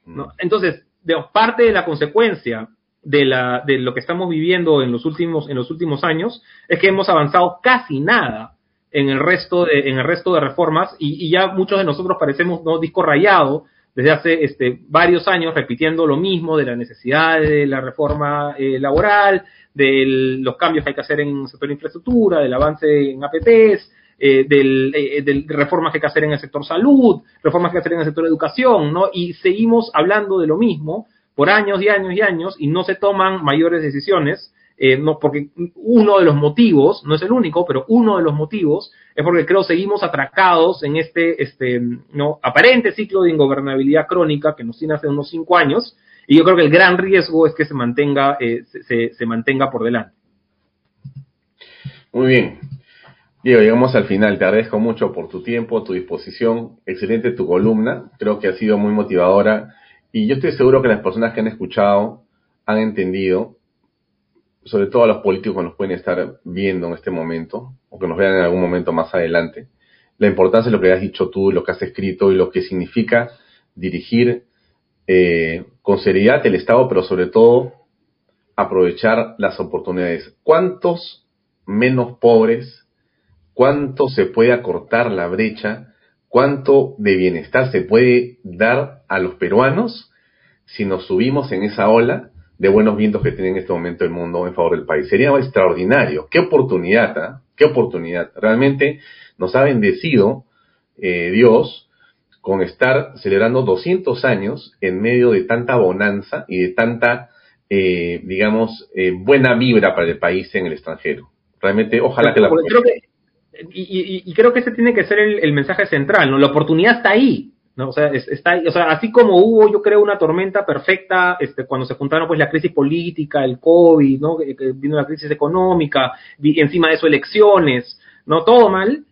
¿no? Mm. Entonces, de, parte de la consecuencia de, la, de lo que estamos viviendo en los, últimos, en los últimos años es que hemos avanzado casi nada en el resto de, en el resto de reformas y, ya muchos de nosotros parecemos ¿no? disco rayado desde hace este, varios años repitiendo lo mismo de la necesidad de la reforma eh, laboral, de los cambios que hay que hacer en el sector de infraestructura, del avance en APPs, eh, del, eh, de reformas que hay que hacer en el sector salud, reformas que hay que hacer en el sector educación, ¿no? Y seguimos hablando de lo mismo por años y años y años y no se toman mayores decisiones, eh, no, porque uno de los motivos, no es el único, pero uno de los motivos es porque creo seguimos atracados en este, este, no, aparente ciclo de ingobernabilidad crónica que nos tiene hace unos cinco años, y yo creo que el gran riesgo es que se mantenga, eh, se, mantenga por delante. Muy bien. Diego, llegamos al final. Te agradezco mucho por tu tiempo, tu disposición. Excelente tu columna. Creo que ha sido muy motivadora. Y yo estoy seguro que las personas que han escuchado han entendido, sobre todo los políticos que nos pueden estar viendo en este momento, o que nos vean en algún momento más adelante, la importancia de lo que has dicho tú, lo que has escrito y lo que significa dirigir eh, con seriedad el Estado, pero sobre todo aprovechar las oportunidades. ¿Cuántos menos pobres, cuánto se puede acortar la brecha, cuánto de bienestar se puede dar a los peruanos si nos subimos en esa ola de buenos vientos que tiene en este momento el mundo en favor del país? Sería extraordinario. Qué oportunidad, ¿ah? qué oportunidad. Realmente nos ha bendecido eh, Dios con estar celebrando 200 años en medio de tanta bonanza y de tanta, eh, digamos, eh, buena vibra para el país en el extranjero. Realmente, ojalá que la... Y, creo que ese tiene que ser el, mensaje central, ¿no? La oportunidad está ahí, ¿no? O sea, está o sea, así como hubo, yo creo, una tormenta perfecta este, cuando se juntaron pues la crisis política, el COVID, ¿no? Que, vino la crisis económica, y encima de eso elecciones, ¿no? Todo mal,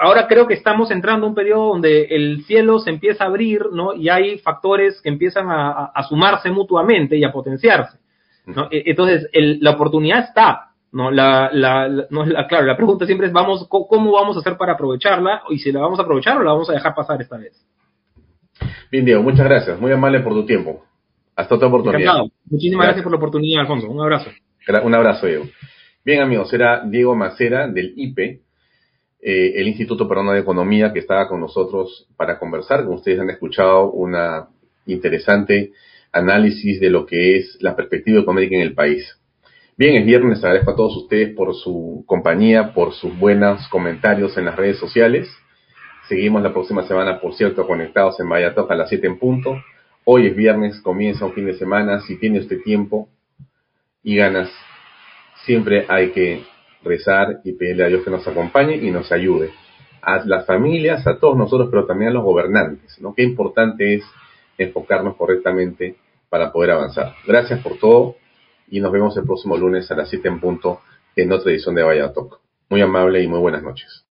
Ahora creo que estamos entrando a un periodo donde el cielo se empieza a abrir, ¿no? Y hay factores que empiezan a, sumarse mutuamente y a potenciarse, ¿no? E, entonces, la oportunidad está, ¿no? La, la, no, la, claro, la pregunta siempre es, vamos, ¿cómo vamos a hacer para aprovecharla? Y si la vamos a aprovechar o la vamos a dejar pasar esta vez. Bien, Diego, muchas gracias. Muy amable por tu tiempo. Hasta otra oportunidad. Encantado. Muchísimas gracias. por la oportunidad, Alfonso. Un abrazo. Un abrazo, Diego. Bien, amigos, era Diego Macera del IPE eh, el Instituto Peruano de Economía que estaba con nosotros para conversar. Como ustedes han escuchado, una interesante análisis de lo que es la perspectiva económica en el país. Bien, es viernes, agradezco a todos ustedes por su compañía, por sus buenos comentarios en las redes sociales. Seguimos la próxima semana, por cierto, conectados en Valladolid a las 7 en punto. Hoy es viernes, comienza un fin de semana. Si tiene usted tiempo, y ganas, siempre hay que rezar y pedirle a Dios que nos acompañe y nos ayude. A las familias, a todos nosotros, pero también a los gobernantes, ¿no? Qué importante es enfocarnos correctamente para poder avanzar. Gracias por todo y nos vemos el próximo lunes a las 7 en punto en otra edición de Vaya Talk. Muy amable y muy buenas noches.